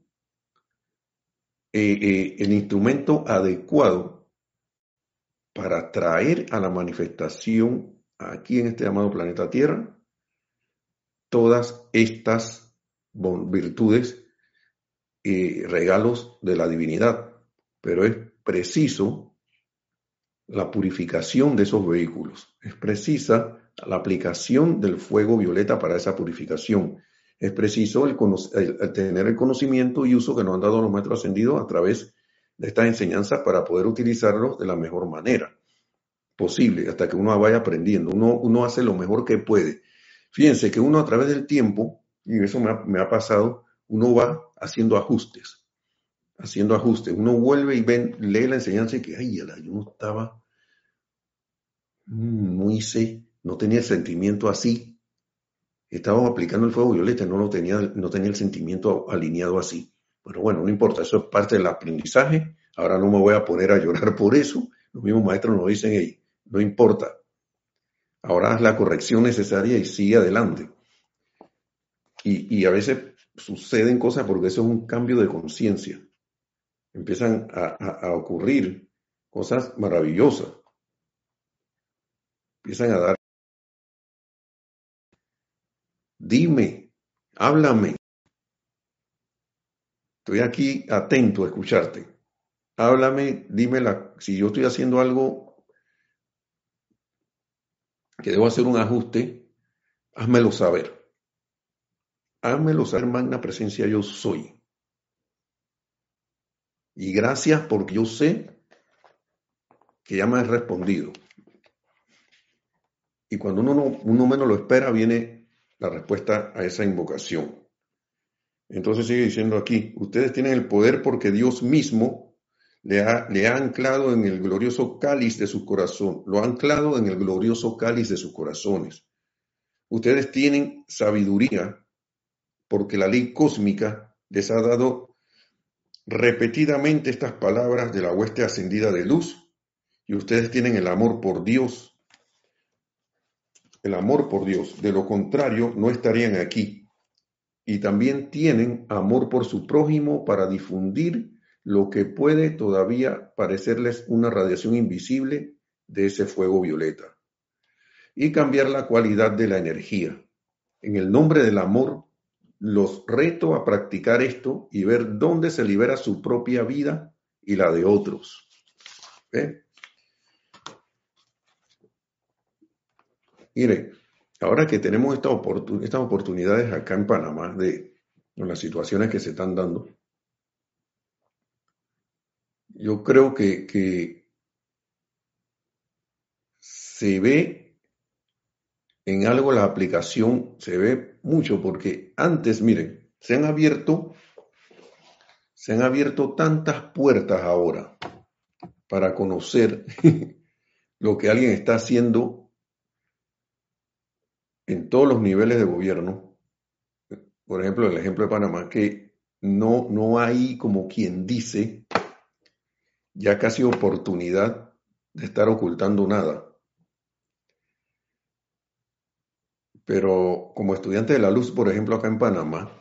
eh, eh, el instrumento adecuado para traer a la manifestación aquí en este llamado planeta Tierra todas estas virtudes y regalos de la divinidad. Pero es preciso la purificación de esos vehículos. Es precisa la aplicación del fuego violeta para esa purificación es preciso el, tener el conocimiento y uso que nos han dado los maestros ascendidos a través de estas enseñanzas para poder utilizarlos de la mejor manera posible, hasta que uno vaya aprendiendo. Uno, uno hace lo mejor que puede. Fíjense que uno a través del tiempo, y eso me ha, pasado, uno va haciendo ajustes, haciendo ajustes. Uno vuelve y ven, lee la enseñanza y que, ay, yo no estaba, no hice, no tenía el sentimiento así, estaba aplicando el fuego violeta, no, lo tenía, no tenía el sentimiento alineado así. Pero bueno, no importa, eso es parte del aprendizaje. Ahora no me voy a poner a llorar por eso. Los mismos maestros nos dicen, hey, no importa. Ahora haz la corrección necesaria y sigue adelante. Y, a veces suceden cosas porque eso es un cambio de conciencia. Empiezan a ocurrir cosas maravillosas. Empiezan a dar Dime, háblame. Estoy aquí atento a escucharte. Háblame, dime la, si yo estoy haciendo algo que debo hacer un ajuste, házmelo saber. Házmelo saber, magna presencia, yo soy. Y gracias porque yo sé que ya me has respondido. Y cuando uno, uno menos lo espera, viene la respuesta a esa invocación. Entonces sigue diciendo aquí, ustedes tienen el poder porque Dios mismo le ha, le ha anclado en el glorioso cáliz de su corazón, lo ha anclado en el glorioso cáliz de sus corazones. Ustedes tienen sabiduría porque la ley cósmica les ha dado repetidamente estas palabras de la hueste ascendida de luz y ustedes tienen el amor por Dios. El amor por Dios. De lo contrario, no estarían aquí. Y también tienen amor por su prójimo para difundir lo que puede todavía parecerles una radiación invisible de ese fuego violeta. Y cambiar la cualidad de la energía. En el nombre del amor, los reto a practicar esto y ver dónde se libera su propia vida y la de otros. Mire, ahora que tenemos esta estas oportunidades acá en Panamá de las situaciones que se están dando, yo creo que, que se ve en algo la aplicación, se ve mucho, porque antes, miren, se han abierto, se han abierto tantas puertas ahora para conocer lo que alguien está haciendo en todos los niveles de gobierno. Por ejemplo, el ejemplo de Panamá, que no, no hay como quien dice ya casi oportunidad de estar ocultando nada. Pero como estudiante de la luz, por ejemplo, acá en Panamá,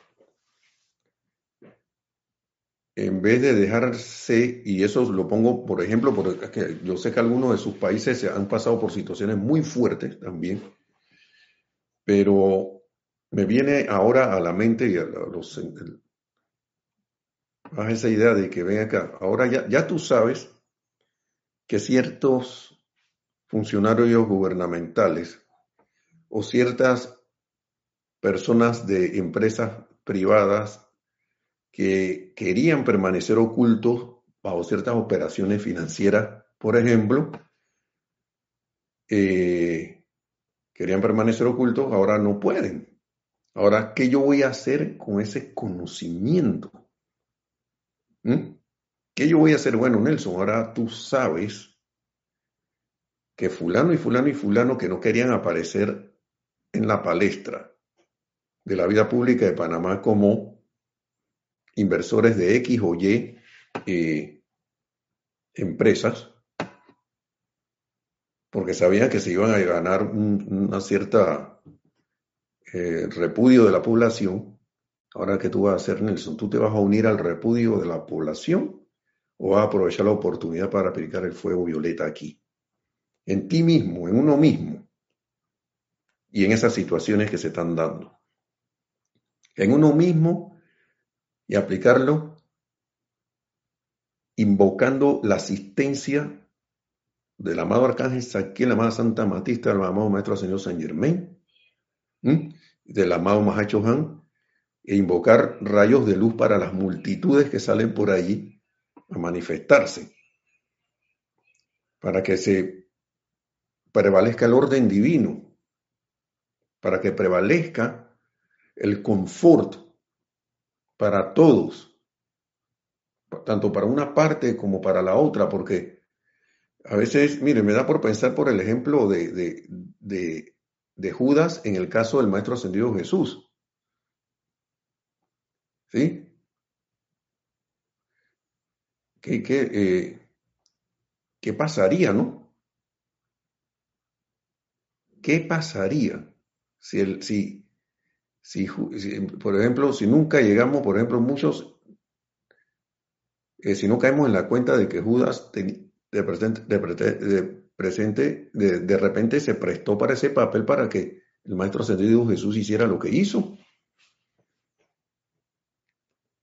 en vez de dejarse, y eso lo pongo, por ejemplo, porque yo sé que algunos de sus países se han pasado por situaciones muy fuertes también, pero me viene ahora a la mente y a los, a esa idea de que ven acá, ahora ya, ya tú sabes que ciertos funcionarios gubernamentales o ciertas personas de empresas privadas que querían permanecer ocultos bajo ciertas operaciones financieras, por ejemplo, eh, querían permanecer ocultos, ahora no pueden. Ahora, ¿qué yo voy a hacer con ese conocimiento? ¿Mm? ¿Qué yo voy a hacer? Bueno, Nelson, ahora tú sabes que fulano y fulano y fulano que no querían aparecer en la palestra de la vida pública de Panamá como inversores de X o Y eh, empresas, porque sabían que se iban a ganar una cierta eh, repudio de la población, Ahora, ¿qué tú vas a hacer, Nelson? ¿Tú te vas a unir al repudio de la población o vas a aprovechar la oportunidad para aplicar el fuego violeta aquí? En ti mismo, en uno mismo y en esas situaciones que se están dando. En uno mismo y aplicarlo invocando la asistencia del amado Arcángel Saquiel, la amada Santa Matista, del amado Maestro Señor San Germain, del amado Mahacho Han, e invocar rayos de luz para las multitudes que salen por allí a manifestarse, para que se prevalezca el orden divino, para que prevalezca el confort para todos, tanto para una parte como para la otra, porque a veces, mire, me da por pensar por el ejemplo de, de, de, Judas en el caso del Maestro Ascendido Jesús. ¿Sí? ¿Qué, qué, eh, qué pasaría, no? ¿Qué pasaría si, el, si, si, por ejemplo, si nunca llegamos, por ejemplo, muchos, eh, si no caemos en la cuenta de que Judas de, presente, de, presente de, repente se prestó para ese papel para que el Maestro Ascendido Jesús hiciera lo que hizo.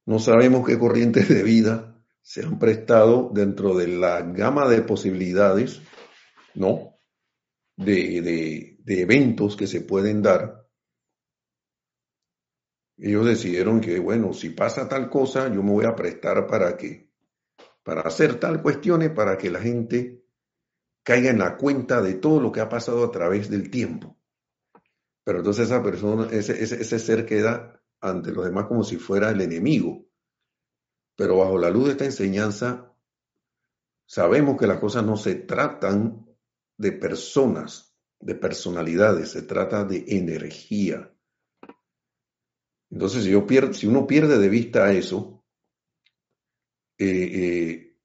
No sabemos qué corrientes de vida se han prestado dentro de la gama de posibilidades, ¿no? De, eventos que se pueden dar. Ellos decidieron que, bueno, si pasa tal cosa, yo me voy a prestar para que, para hacer tal cuestiones, para que la gente caiga en la cuenta de todo lo que ha pasado a través del tiempo. Pero entonces esa persona, ese, ese, ser queda ante los demás como si fuera el enemigo. Pero bajo la luz de esta enseñanza, sabemos que las cosas no se tratan de personas, de personalidades, se trata de energía. Entonces, si, yo si uno pierde de vista eso, eh, eh,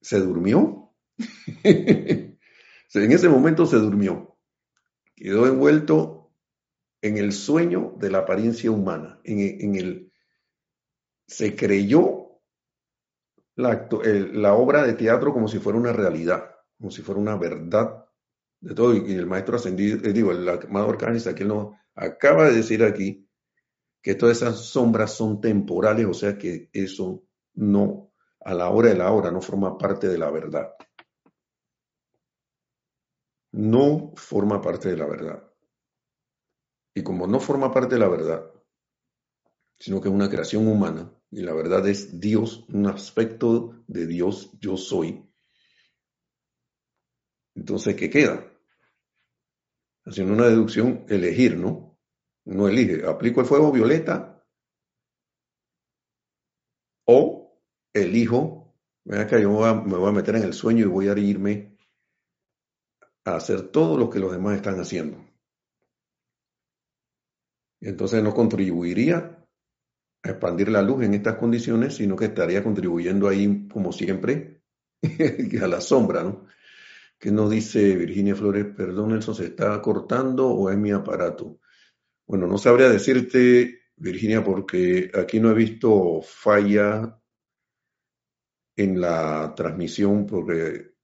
se durmió. en ese momento se durmió. Quedó envuelto en el sueño de la apariencia humana, en, el, se creyó la, obra de teatro como si fuera una realidad, como si fuera una verdad de todo. Y el maestro ascendido, eh, digo, el amado Arcángel aquí nos acaba de decir aquí que todas esas sombras son temporales, o sea que eso no, a la hora de la hora, no forma parte de la verdad. No forma parte de la verdad. Y como no forma parte de la verdad, sino que es una creación humana, y la verdad es Dios, un aspecto de Dios, yo soy. Entonces, ¿qué queda? Haciendo una deducción, elegir, ¿no? No elige, aplico el fuego violeta o elijo, vea que yo me voy a meter en el sueño y voy a irme a hacer todo lo que los demás están haciendo. Entonces no contribuiría a expandir la luz en estas condiciones, sino que estaría contribuyendo ahí, como siempre, a la sombra, ¿no? Que no dice Virginia Flores, perdón, Nelson, ¿se está cortando o es mi aparato? Bueno, no sabría decirte, Virginia, porque aquí no he visto falla en la transmisión, porque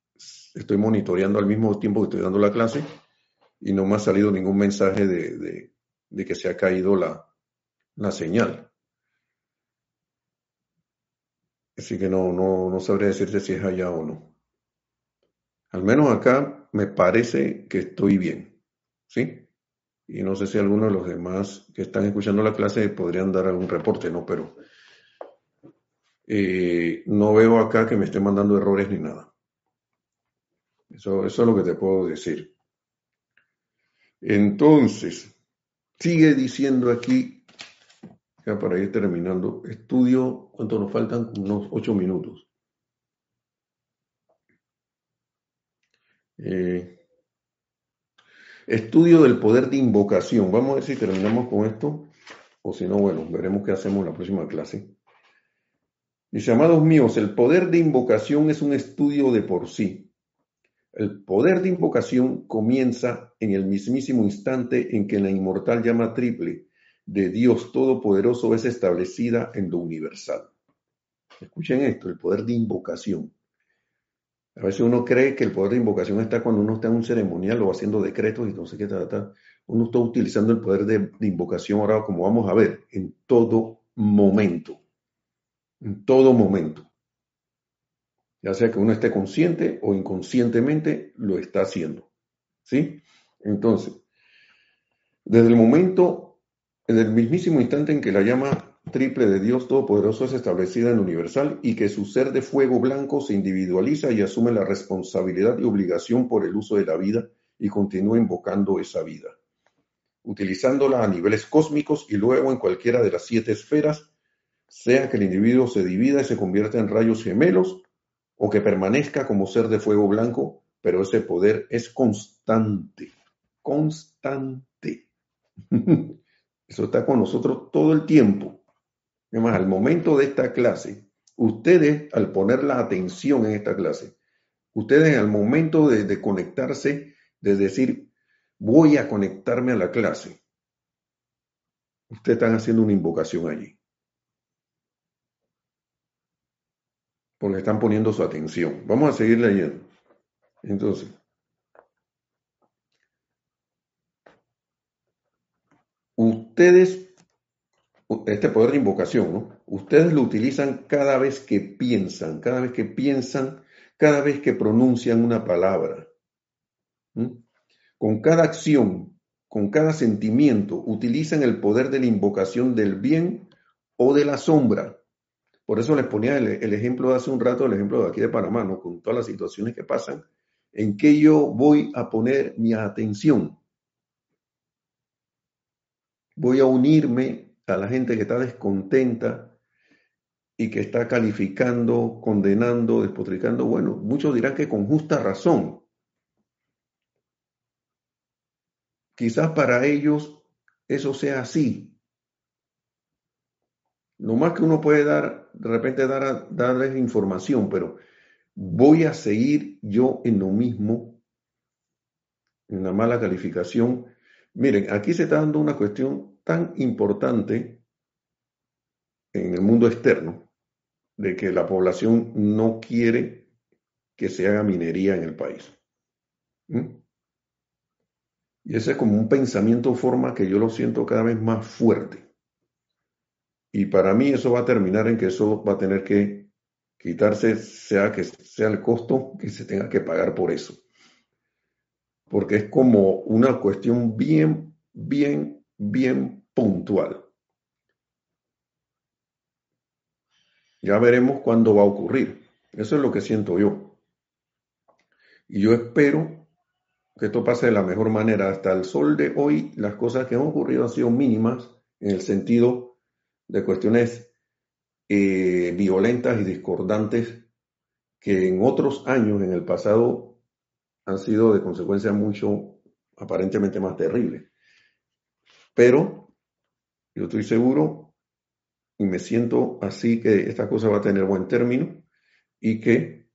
estoy monitoreando al mismo tiempo que estoy dando la clase y no me ha salido ningún mensaje de de que se ha caído la, la señal. Así que no, no, no sabría decirte si es allá o no. Al menos acá me parece que estoy bien. ¿Sí? Y no sé si alguno de los demás que están escuchando la clase podrían dar algún reporte, ¿no? Pero eh, no veo acá que me esté mandando errores ni nada. Eso, es lo que te puedo decir. Entonces, Sigue diciendo aquí, ya para ir terminando, estudio, ¿cuánto nos faltan? Unos ocho minutos. Eh, estudio del poder de invocación. Vamos a ver si terminamos con esto, o si no, bueno, veremos qué hacemos en la próxima clase. Dice, amados míos, el poder de invocación es un estudio de por sí. El poder de invocación comienza en el mismísimo instante en que la inmortal llama triple de Dios Todopoderoso es establecida en lo universal. Escuchen esto, el poder de invocación. A veces uno cree que el poder de invocación está cuando uno está en un ceremonial o haciendo decretos y no sé qué tal, Uno está utilizando el poder de, de invocación ahora, como vamos a ver, en todo momento. En todo momento ya sea que uno esté consciente o inconscientemente lo está haciendo. ¿Sí? Entonces, desde el momento, en el mismísimo instante en que la llama triple de Dios Todopoderoso es establecida en universal y que su ser de fuego blanco se individualiza y asume la responsabilidad y obligación por el uso de la vida y continúa invocando esa vida, utilizándola a niveles cósmicos y luego en cualquiera de las siete esferas, sea que el individuo se divida y se convierta en rayos gemelos o que permanezca como ser de fuego blanco, pero ese poder es constante, constante. Eso está con nosotros todo el tiempo. Además, al momento de esta clase, ustedes, al poner la atención en esta clase, ustedes al momento de, de conectarse, de decir, voy a conectarme a la clase, ustedes están haciendo una invocación allí. Porque están poniendo su atención. Vamos a seguir leyendo. Entonces, ustedes, este poder de invocación, ¿no? Ustedes lo utilizan cada vez que piensan, cada vez que piensan, cada vez que pronuncian una palabra. Con cada acción, con cada sentimiento, utilizan el poder de la invocación del bien o de la sombra por eso les ponía el, ejemplo hace un rato, el ejemplo de aquí de Panamá, ¿no? con todas las situaciones que pasan, en que yo voy a poner mi atención. Voy a unirme a la gente que está descontenta y que está calificando, condenando, despotricando. Bueno, muchos dirán que con justa razón. Quizás para ellos eso sea así, Lo más que uno puede dar, de repente dar, darles información, pero voy a seguir yo en lo mismo, en la mala calificación. Miren, aquí se está dando una cuestión tan importante en el mundo externo, de que la población no quiere que se haga minería en el país. ¿Mm? Y ese es como un pensamiento forma que yo lo siento cada vez más fuerte. Y para mí eso va a terminar en que eso va a tener que quitarse, sea que sea el costo que se tenga que pagar por eso. Porque es como una cuestión bien, bien, bien puntual. Ya veremos cuándo va a ocurrir. Eso es lo que siento yo. Y yo espero que esto pase de la mejor manera. Hasta el sol de hoy, las cosas que han ocurrido han sido mínimas en el sentido de cuestiones eh, violentas y discordantes que en otros años, en el pasado, han sido de consecuencia mucho, aparentemente más terribles. Pero yo estoy seguro y me siento así que esta cosa va a tener buen término y que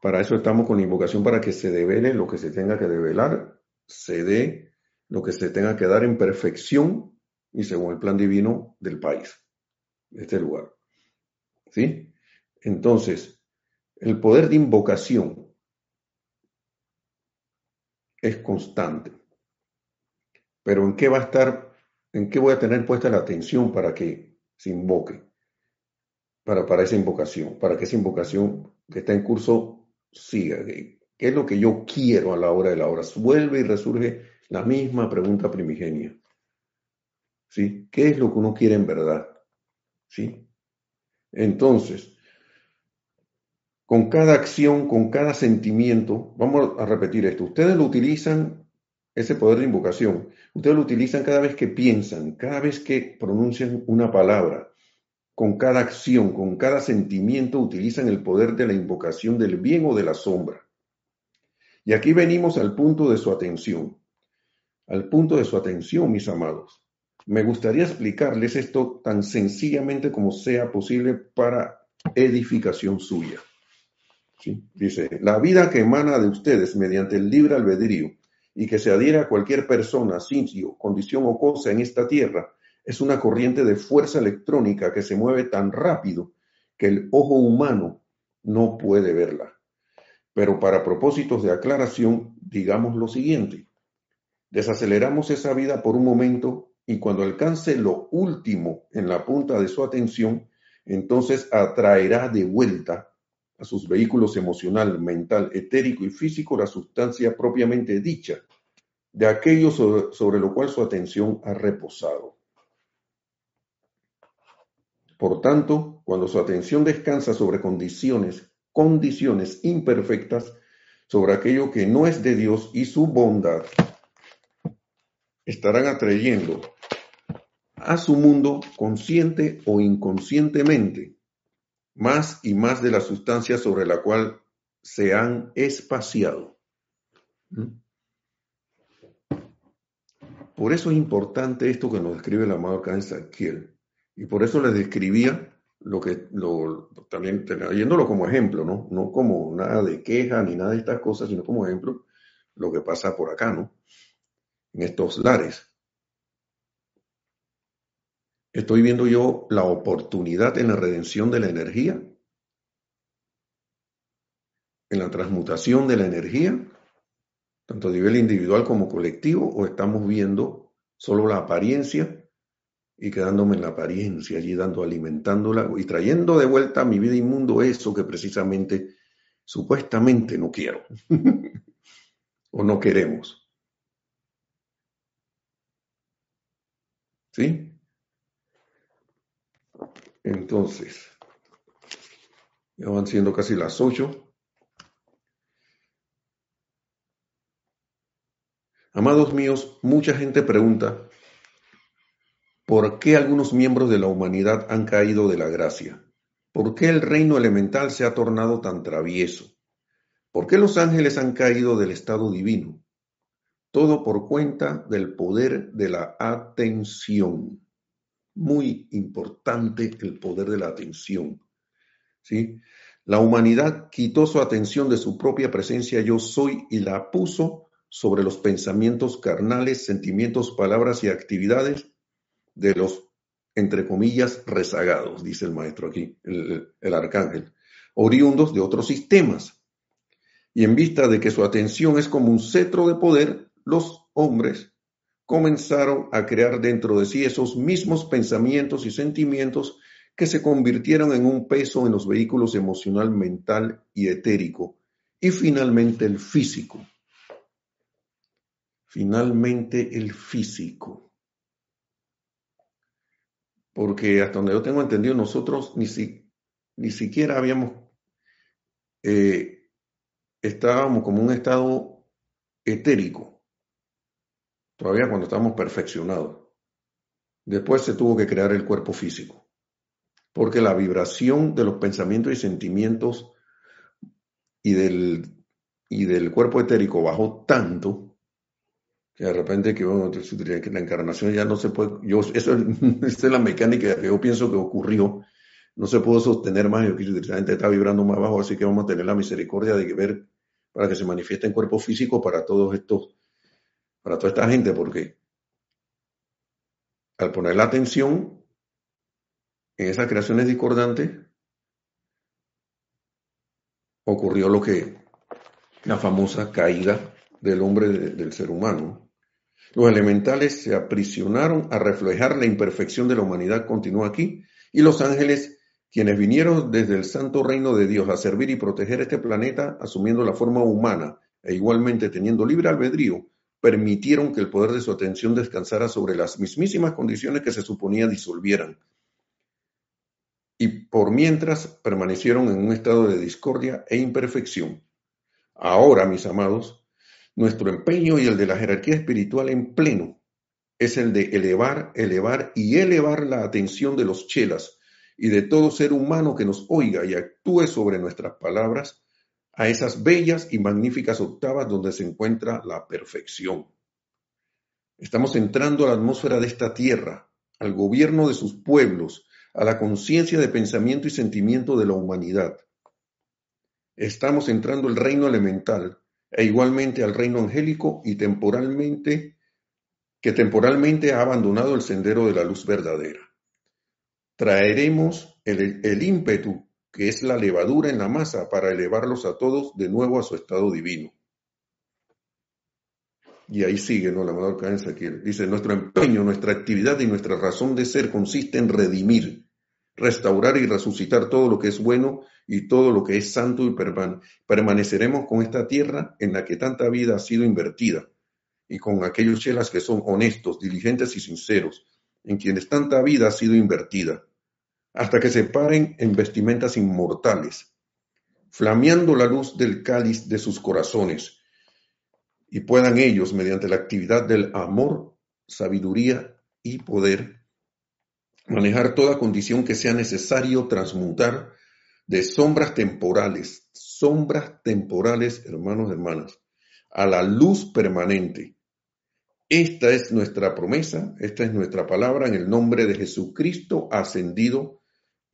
para eso estamos con la invocación para que se devele lo que se tenga que develar, se dé lo que se tenga que dar en perfección y según el plan divino del país, de este lugar. ¿Sí? Entonces, el poder de invocación es constante. Pero ¿en qué va a estar, en qué voy a tener puesta la atención para que se invoque? Para, para esa invocación, para que esa invocación que está en curso siga, ¿qué es lo que yo quiero a la hora de la hora? Vuelve y resurge la misma pregunta primigenia. ¿Sí? ¿Qué es lo que uno quiere en verdad? ¿Sí? Entonces, con cada acción, con cada sentimiento, vamos a repetir esto, ustedes lo utilizan, ese poder de invocación, ustedes lo utilizan cada vez que piensan, cada vez que pronuncian una palabra, con cada acción, con cada sentimiento utilizan el poder de la invocación del bien o de la sombra. Y aquí venimos al punto de su atención, al punto de su atención, mis amados. Me gustaría explicarles esto tan sencillamente como sea posible para edificación suya. Dice, la vida que emana de ustedes mediante el libre albedrío y que se adhiera a cualquier persona, sitio, condición o cosa en esta tierra, es una corriente de fuerza electrónica que se mueve tan rápido que el ojo humano no puede verla. Pero para propósitos de aclaración, digamos lo siguiente. Desaceleramos esa vida por un momento y cuando alcance lo último en la punta de su atención, entonces atraerá de vuelta a sus vehículos emocional, mental, etérico y físico la sustancia propiamente dicha de aquello sobre, lo cual su atención ha reposado. Por tanto, cuando su atención descansa sobre condiciones, condiciones imperfectas, sobre aquello que no es de Dios y su bondad, estarán atrayendo a su mundo consciente o inconscientemente más y más de la sustancia sobre la cual se han espaciado. ¿Mm? Por eso es importante esto que nos describe el amado Cáncer Kiel. Y por eso les describía lo que, lo, también trayéndolo como ejemplo, ¿no? No como nada de queja ni nada de estas cosas, sino como ejemplo lo que pasa por acá, ¿no? En estos lares. Estoy viendo yo la oportunidad en la redención de la energía, en la transmutación de la energía, tanto a nivel individual como colectivo, o estamos viendo solo la apariencia y quedándome en la apariencia, allí dando, alimentándola y trayendo de vuelta a mi vida inmundo eso que precisamente, supuestamente no quiero o no queremos. ¿Sí? Entonces, ya van siendo casi las ocho. Amados míos, mucha gente pregunta, ¿Por qué algunos miembros de la humanidad han caído de la gracia? ¿Por qué el reino elemental se ha tornado tan travieso? ¿Por qué los ángeles han caído del estado divino? Todo por cuenta del poder de la atención. muy importante el poder de la atención. ¿sí? La humanidad quitó su atención de su propia presencia yo soy y la puso sobre los pensamientos carnales, sentimientos, palabras y actividades de los, entre comillas, rezagados, dice el maestro aquí, el, el arcángel, oriundos de otros sistemas. Y en vista de que su atención es como un cetro de poder, los hombres comenzaron a crear dentro de sí esos mismos pensamientos y sentimientos que se convirtieron en un peso en los vehículos emocional, mental y etérico. Y finalmente el físico. Finalmente el físico. Porque hasta donde yo tengo entendido, nosotros ni, si, ni siquiera habíamos, eh, estábamos como un estado etérico, todavía cuando estábamos perfeccionados. Después se tuvo que crear el cuerpo físico porque la vibración de los pensamientos y sentimientos y del, y del cuerpo etérico bajó tanto que de repente que, bueno, que la encarnación ya no se puede, yo, eso, es la mecánica que yo pienso que ocurrió, no se pudo sostener más, la gente está vibrando más bajo, así que vamos a tener la misericordia de ver para que se manifieste en cuerpo físico para todos estos, para toda esta gente, porque al poner la atención en esas creaciones discordantes ocurrió lo que la famosa caída del hombre del ser humano. Los elementales se aprisionaron a reflejar la imperfección de la humanidad, continúa aquí, y los ángeles, quienes vinieron desde el santo reino de Dios a servir y proteger este planeta, asumiendo la forma humana e igualmente teniendo libre albedrío, permitieron que el poder de su atención descansara sobre las mismísimas condiciones que se suponía disolvieran y por mientras permanecieron en un estado de discordia e imperfección. Ahora, mis amados, nuestro empeño y el de la jerarquía espiritual en pleno es el de elevar, elevar y elevar la atención de los chelas y de todo ser humano que nos oiga y actúe sobre nuestras palabras a esas bellas y magníficas octavas donde se encuentra la perfección. Estamos entrando a la atmósfera de esta tierra, al gobierno de sus pueblos, a la conciencia de pensamiento y sentimiento de la humanidad. Estamos entrando al reino elemental e igualmente al reino angélico y temporalmente que temporalmente ha abandonado el sendero de la luz verdadera. Traeremos el, el ímpetu que es la levadura en la masa para elevarlos a todos de nuevo a su estado divino. Y ahí sigue, ¿no? La menor cadencia aquí. Dice, nuestro empeño, nuestra actividad y nuestra razón de ser consiste en redimir, restaurar y resucitar todo lo que es bueno y todo lo que es santo y permaneceremos con esta tierra en la que tanta vida ha sido invertida y con aquellos chelas que son honestos, diligentes y sinceros, en quienes tanta vida ha sido invertida, hasta que se paren en vestimentas inmortales, flameando la luz del cáliz de sus corazones, y puedan ellos, mediante la actividad del amor, sabiduría y poder, manejar toda condición que sea necesario transmutar de sombras temporales, sombras temporales, hermanos y hermanas, a la luz permanente. Esta es nuestra promesa, esta es nuestra palabra en el nombre de Jesucristo ascendido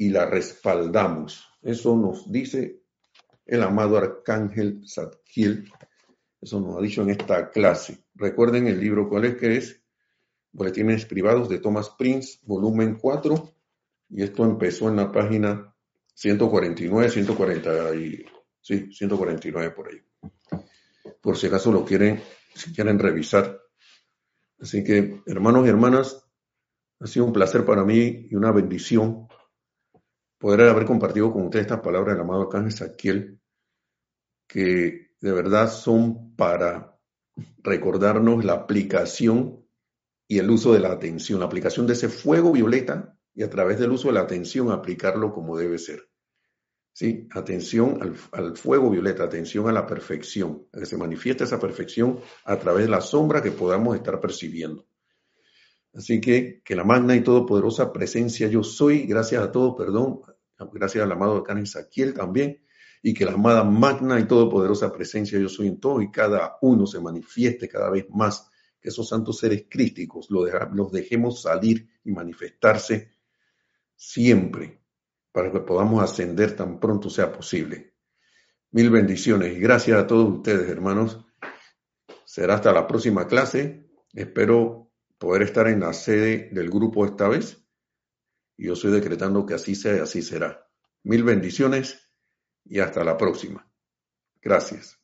y la respaldamos. Eso nos dice el amado arcángel Zadkiel. Eso nos ha dicho en esta clase. Recuerden el libro cuál es que es Boletines Privados de Thomas Prince, volumen 4, y esto empezó en la página 149, 140 y, sí, 149 por ahí. Por si acaso lo quieren, si quieren revisar. Así que, hermanos y hermanas, ha sido un placer para mí y una bendición poder haber compartido con ustedes estas palabras del amado Arcángel Saquiel, que de verdad son para recordarnos la aplicación y el uso de la atención, la aplicación de ese fuego violeta y a través del uso de la atención aplicarlo como debe ser. ¿Sí? Atención al, fuego violeta, atención a la perfección, a que se manifieste esa perfección a través de la sombra que podamos estar percibiendo. Así que que la magna y todopoderosa presencia yo soy, gracias a todos, perdón, gracias al amado Arcángel Saquiel también, y que la amada magna y todopoderosa presencia yo soy en todo y cada uno se manifieste cada vez más que esos santos seres crísticos los dejemos salir y manifestarse siempre para que podamos ascender tan pronto sea posible. Mil bendiciones y gracias a todos ustedes, hermanos. Será hasta la próxima clase. Espero poder estar en la sede del grupo esta vez. Y yo estoy decretando que así sea y así será. Mil bendiciones y hasta la próxima. Gracias.